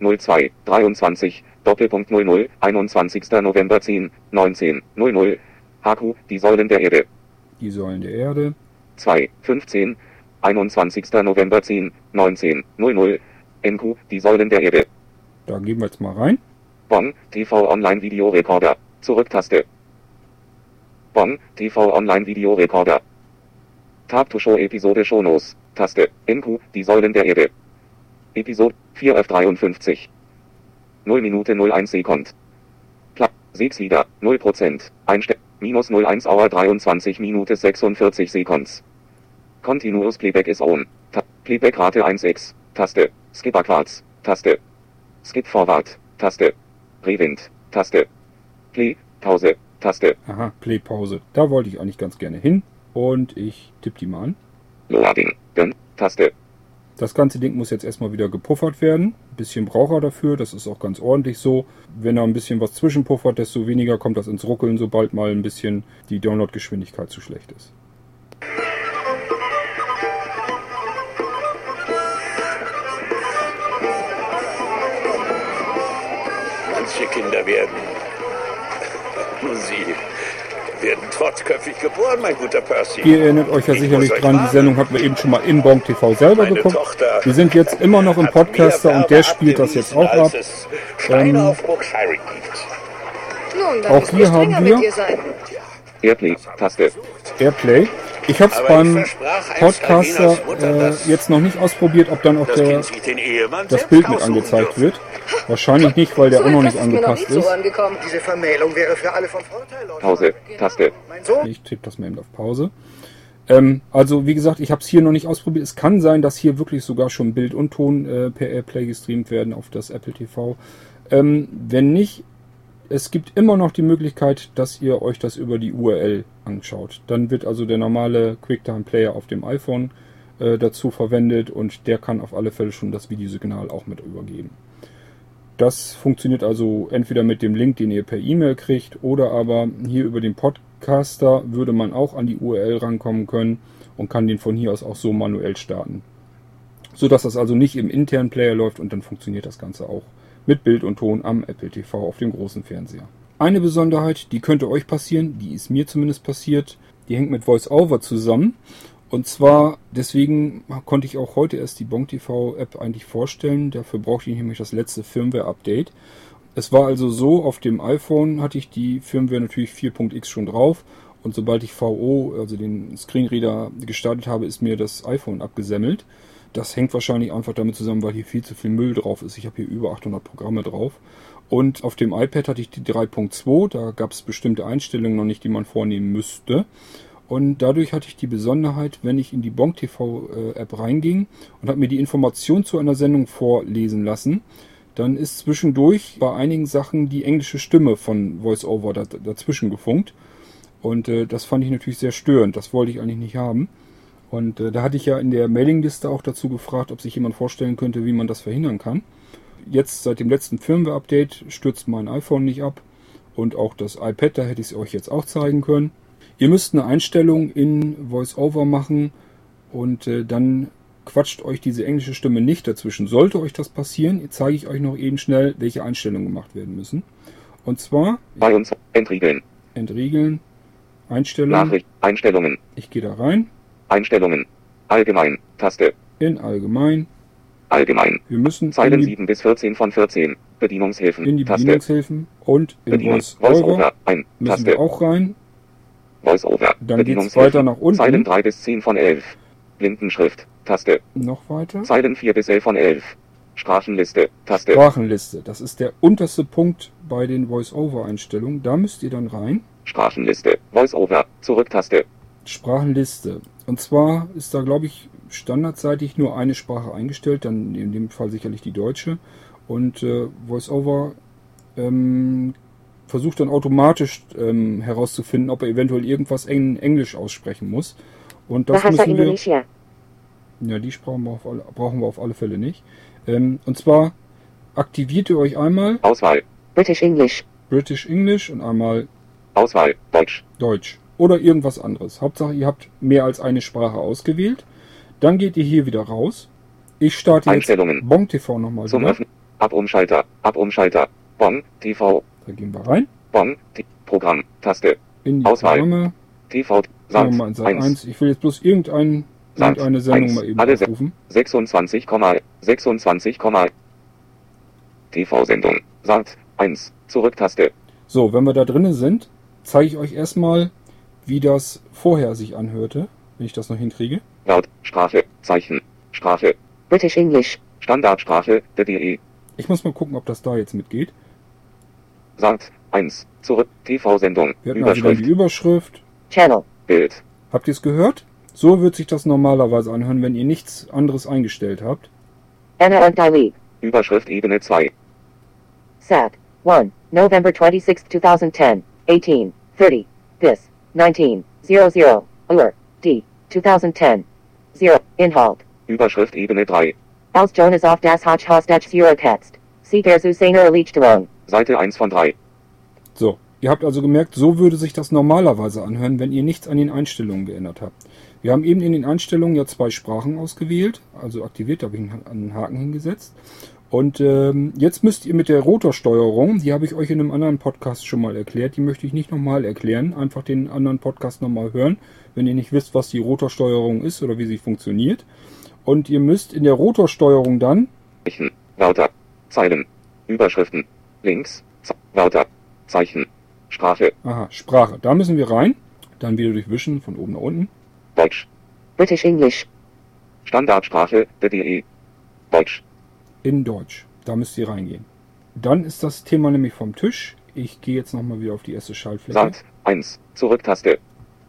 02, 23, Doppelpunkt 00, 21. November 10, 19, 00, HQ, die Säulen der Erde. Die Säulen der Erde. 2, 15, 21. November 10, 19, 00. NQ, die Säulen der Erde. Da gehen wir jetzt mal rein. Bonn, TV Online Video Recorder. Zurücktaste. Bonn, TV Online Video Recorder. Tab to Show Episode Shownos. Taste. NQ, die Säulen der Erde. Episode 4F53. 0 Minute 01 Sekund. Pla Siegslieder 0%. Einstell minus 01 Hour 23 Minute 46 Sekunds. Continuous Playback is on. Ta Playback Rate 1x. Taste. Skip Backwards. Taste. Skip Forward. Taste. Rewind. Taste. Play. Pause. Taste. Aha, Play Pause. Da wollte ich eigentlich ganz gerne hin. Und ich tippe die mal an. Loading. Gun. Taste. Das ganze Ding muss jetzt erstmal wieder gepuffert werden. Ein bisschen braucht er dafür, das ist auch ganz ordentlich so. Wenn er ein bisschen was zwischenpuffert, desto weniger kommt das ins Ruckeln, sobald mal ein bisschen die Downloadgeschwindigkeit zu schlecht ist. Manche Kinder werden. *laughs* Sie werden trotzköpfig geboren, mein guter Percy. Ihr erinnert euch ja Ich sicherlich dran, die. Sendung hatten wir eben schon mal in Bonk TV selber Meine geguckt. Tochter Wir sind jetzt immer noch im Podcaster und der spielt das jetzt auch ab. Ähm. Nun, Auch hier haben wir- mit dir sein. Airplay. Taste. Airplay. Ich habe es beim Podcaster äh, jetzt noch nicht ausprobiert, ob dann auch Das der, das Bild mit angezeigt wird. Wahrscheinlich nicht, weil der So auch noch nicht angepasst ist. Pause. Taste. Mein Sohn Ich tippe das mal eben auf Pause. Ähm, also wie gesagt, ich habe es hier noch nicht ausprobiert. Es kann sein, dass hier wirklich sogar schon Bild und Ton äh, per Airplay gestreamt werden auf das Apple TV. Ähm, wenn nicht, es gibt immer noch die Möglichkeit, dass ihr euch das über die URL anschaut. Dann wird also der normale QuickTime Player auf dem iPhone äh, dazu verwendet und der kann auf alle Fälle schon das Videosignal auch mit übergeben. Das funktioniert also entweder mit dem Link, den ihr per E-Mail kriegt, oder aber hier über den Podcaster würde man auch an die URL rankommen können und kann den von hier aus auch so manuell starten. So dass das also nicht im internen Player läuft und dann funktioniert das Ganze auch mit Bild und Ton am Apple TV auf dem großen Fernseher. Eine Besonderheit, die könnte euch passieren, die ist mir zumindest passiert, die hängt mit VoiceOver zusammen. Und zwar, deswegen konnte ich auch heute erst die Bonk TV App eigentlich vorstellen. Dafür brauchte ich nämlich das letzte Firmware-Update. Es war also so, auf dem iPhone hatte ich die Firmware natürlich 4.x schon drauf. Und sobald ich VO, also den Screenreader, gestartet habe, ist mir das iPhone abgesemmelt. Das hängt wahrscheinlich einfach damit zusammen, weil hier viel zu viel Müll drauf ist. Ich habe hier über 800 Programme drauf. Und auf dem iPad hatte ich die 3.2. Da gab es bestimmte Einstellungen noch nicht, die man vornehmen müsste. Und dadurch hatte ich die Besonderheit, wenn ich in die Bonk TV äh, App reinging und habe mir die Information zu einer Sendung vorlesen lassen, dann ist zwischendurch bei einigen Sachen die englische Stimme von VoiceOver da, dazwischen gefunkt. Und äh, das fand ich natürlich sehr störend. Das wollte ich eigentlich nicht haben. Und äh, da hatte ich ja in der Mailingliste auch dazu gefragt, ob sich jemand vorstellen könnte, wie man das verhindern kann. Jetzt seit dem letzten Firmware-Update stürzt mein iPhone nicht ab und auch das iPad, da hätte ich es euch jetzt auch zeigen können. Ihr müsst eine Einstellung in VoiceOver machen und äh, dann quatscht euch diese englische Stimme nicht dazwischen. Sollte euch das passieren, zeige ich euch noch eben schnell, welche Einstellungen gemacht werden müssen. Und zwar Bei uns. Entriegeln. entriegeln, Einstellungen. Nachricht. Einstellungen. Ich gehe da rein, Einstellungen. Allgemein. Taste. in allgemein. Allgemein. Wir müssen Zeilen die, 7 bis 14 von 14. Bedienungshilfen. in die Taste. Bedienungshilfen und in Bedienung. VoiceOver VoiceOver. Ein. müssen wir Taste. auch rein. VoiceOver. Dann geht's weiter nach unten. Zeilen 3 bis 10 von 11. Blindenschrift. Taste. Noch weiter. Zeilen 4 bis 11 von 11. Sprachenliste. Taste. Sprachenliste. Das ist der unterste Punkt bei den VoiceOver-Einstellungen. Da müsst ihr dann rein. Sprachenliste. VoiceOver. Zurücktaste. Sprachenliste. Und zwar ist da, glaube ich, standardseitig nur eine Sprache eingestellt, dann in dem Fall sicherlich die deutsche. Und äh, VoiceOver ähm, versucht dann automatisch ähm, herauszufinden, ob er eventuell irgendwas in Englisch aussprechen muss. Und das Bahasa müssen wir. Ja, die brauchen wir auf alle, brauchen wir auf alle Fälle nicht. Ähm, und zwar aktiviert ihr euch einmal Auswahl. British English. British English und einmal Auswahl. Deutsch. Deutsch oder irgendwas anderes. Hauptsache, ihr habt mehr als eine Sprache ausgewählt. Dann geht ihr hier wieder raus. Ich starte jetzt Einstellungen. Bon TV nochmal Zum wieder. Öffnen. Abumschalter. Abumschalter. Bon. TV. Da gehen wir rein. Bon. T Programm. Taste. In die Auswahl. Programme. TV, Sat, mal in Sat 1, 1. Ich will jetzt bloß irgendein, irgendeine Sendung 1, mal eben alle aufrufen. 26, 26, TV-Sendung, Sat, 1, Zurücktaste, So, wenn wir da drinnen sind, zeige ich euch erstmal, wie das vorher sich anhörte, wenn ich das noch hinkriege. Laut, Sprache, Zeichen, Sprache, British English. Standardsprache, der DE, Ich muss mal gucken, ob das da jetzt mitgeht. Sat, 1, Zurück, TV-Sendung, Wir hatten also dann die Überschrift, Überschrift. Channel. Bild, Habt ihr es gehört? So wird sich das normalerweise anhören, wenn ihr nichts anderes eingestellt habt. Anna und Dilip. Überschrift Ebene 2, Sat. 1. November 26, 2010. 18. 30. This. 19. 00. Ur. D. 2010. 0. Inhalt. Überschrift Ebene 3, Als Jonas auf das Hotch Hostage Zero Text. Sie der Susainer Lichtung. Seite 1 von 3, So, ihr habt also gemerkt, so würde sich das normalerweise anhören, wenn ihr nichts an den Einstellungen geändert habt. Wir haben eben in den Einstellungen ja zwei Sprachen ausgewählt, also aktiviert, da habe ich einen Haken hingesetzt. Und ähm, jetzt müsst ihr mit der Rotorsteuerung, die habe ich euch in einem anderen Podcast schon mal erklärt, die möchte ich nicht nochmal erklären, einfach den anderen Podcast nochmal hören, wenn ihr nicht wisst, was die Rotorsteuerung ist oder wie sie funktioniert. Und ihr müsst in der Rotorsteuerung dann Zeichen, Wörter, Zeilen, Überschriften, Links, Wörter, Zeichen, Sprache, Aha, Sprache. Da müssen wir rein. Dann wieder durchwischen von oben nach unten. Deutsch, British English. Standardsprache, der DE, Deutsch, In Deutsch. Da müsst ihr reingehen. Dann ist das Thema nämlich vom Tisch. Ich gehe jetzt nochmal wieder auf die erste Schaltfläche. Sat, 1, Zurücktaste,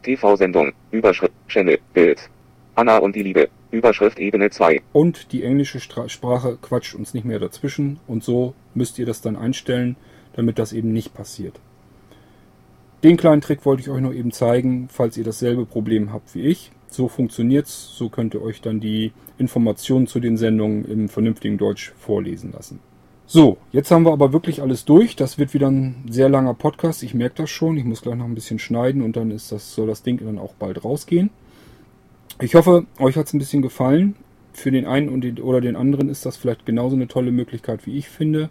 TV-Sendung, Überschrift, Channel, Bild, Anna und die Liebe, Überschrift Ebene 2, Und die englische Stra Sprache quatscht uns nicht mehr dazwischen. Und so müsst ihr das dann einstellen, damit das eben nicht passiert. Den kleinen Trick wollte ich euch noch eben zeigen, falls ihr dasselbe Problem habt wie ich. So funktioniert's. So könnt ihr euch dann die Informationen zu den Sendungen im vernünftigen Deutsch vorlesen lassen. So, jetzt haben wir aber wirklich alles durch. Das wird wieder ein sehr langer Podcast. Ich merke das schon. Ich muss gleich noch ein bisschen schneiden und dann ist das, soll das Ding dann auch bald rausgehen. Ich hoffe, euch hat's ein bisschen gefallen. Für den einen und den, oder den anderen ist das vielleicht genauso eine tolle Möglichkeit, wie ich finde,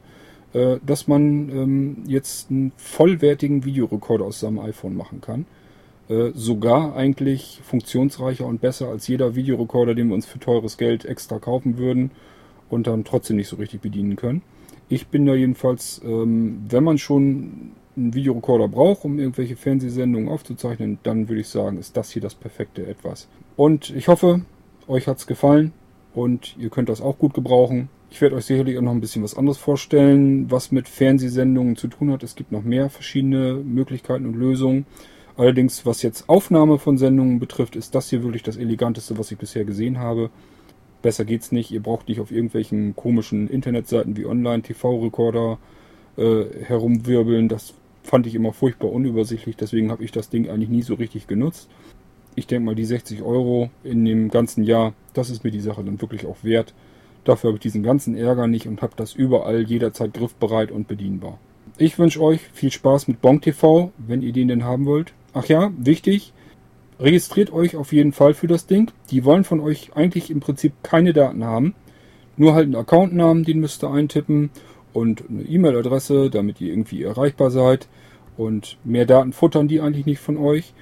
äh, dass man ähm, jetzt einen vollwertigen Videorekorder aus seinem iPhone machen kann. Äh, sogar eigentlich funktionsreicher und besser als jeder Videorekorder, den wir uns für teures Geld extra kaufen würden und dann trotzdem nicht so richtig bedienen können. Ich bin da jedenfalls, ähm, wenn man schon einen Videorekorder braucht, um irgendwelche Fernsehsendungen aufzuzeichnen, dann würde ich sagen, ist das hier das perfekte etwas. Und ich hoffe, euch hat's gefallen und ihr könnt das auch gut gebrauchen. Ich werde euch sicherlich auch noch ein bisschen was anderes vorstellen, was mit Fernsehsendungen zu tun hat. Es gibt noch mehr verschiedene Möglichkeiten und Lösungen. Allerdings, was jetzt Aufnahme von Sendungen betrifft, ist das hier wirklich das eleganteste, was ich bisher gesehen habe. Besser geht's nicht. Ihr braucht nicht auf irgendwelchen komischen Internetseiten wie Online-TV-Rekorder äh, herumwirbeln. Das fand ich immer furchtbar unübersichtlich. Deswegen habe ich das Ding eigentlich nie so richtig genutzt. Ich denke mal, die 60 Euro in dem ganzen Jahr, das ist mir die Sache dann wirklich auch wert. Dafür habe ich diesen ganzen Ärger nicht und habe das überall jederzeit griffbereit und bedienbar. Ich wünsche euch viel Spaß mit Bonk TV, wenn ihr den denn haben wollt. Ach ja, wichtig, registriert euch auf jeden Fall für das Ding. Die wollen von euch eigentlich im Prinzip keine Daten haben. Nur halt einen Accountnamen, den müsst ihr eintippen und eine E-Mail-Adresse, damit ihr irgendwie erreichbar seid. Und mehr Daten futtern die eigentlich nicht von euch.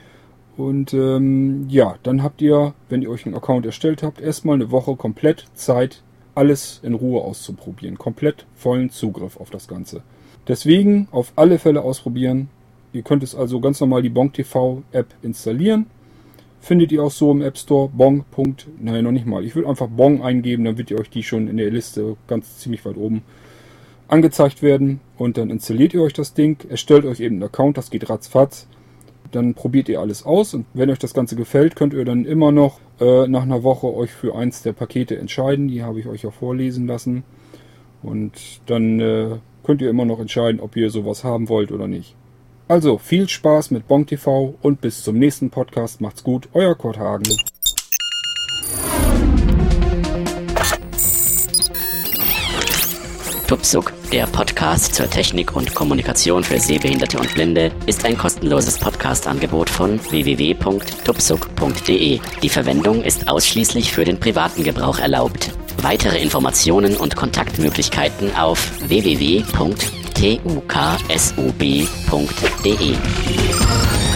Und ähm, ja, dann habt ihr, wenn ihr euch einen Account erstellt habt, erstmal eine Woche komplett Zeit, alles in Ruhe auszuprobieren. Komplett vollen Zugriff auf das Ganze. Deswegen auf alle Fälle ausprobieren. Ihr könnt es also ganz normal die Bonk TV App installieren. Findet ihr auch so im App Store. Bong. Nein, noch nicht mal. Ich will einfach Bong eingeben, dann wird ihr euch die schon in der Liste ganz ziemlich weit oben angezeigt werden. Und dann installiert ihr euch das Ding, erstellt euch eben einen Account, das geht ratzfatz. Dann probiert ihr alles aus und wenn euch das Ganze gefällt, könnt ihr dann immer noch äh, nach einer Woche euch für eins der Pakete entscheiden. Die habe ich euch ja vorlesen lassen. Und dann äh, könnt ihr immer noch entscheiden, ob ihr sowas haben wollt oder nicht. Also viel Spaß mit Bonk TV und bis zum nächsten Podcast. Macht's gut, euer Kurt Hagen. Tupsuk, der Podcast zur Technik und Kommunikation für Sehbehinderte und Blinde, ist ein kostenloses Podcast-Angebot von www.tupsuk.de. Die Verwendung ist ausschließlich für den privaten Gebrauch erlaubt. Weitere Informationen und Kontaktmöglichkeiten auf www.tuksub.de.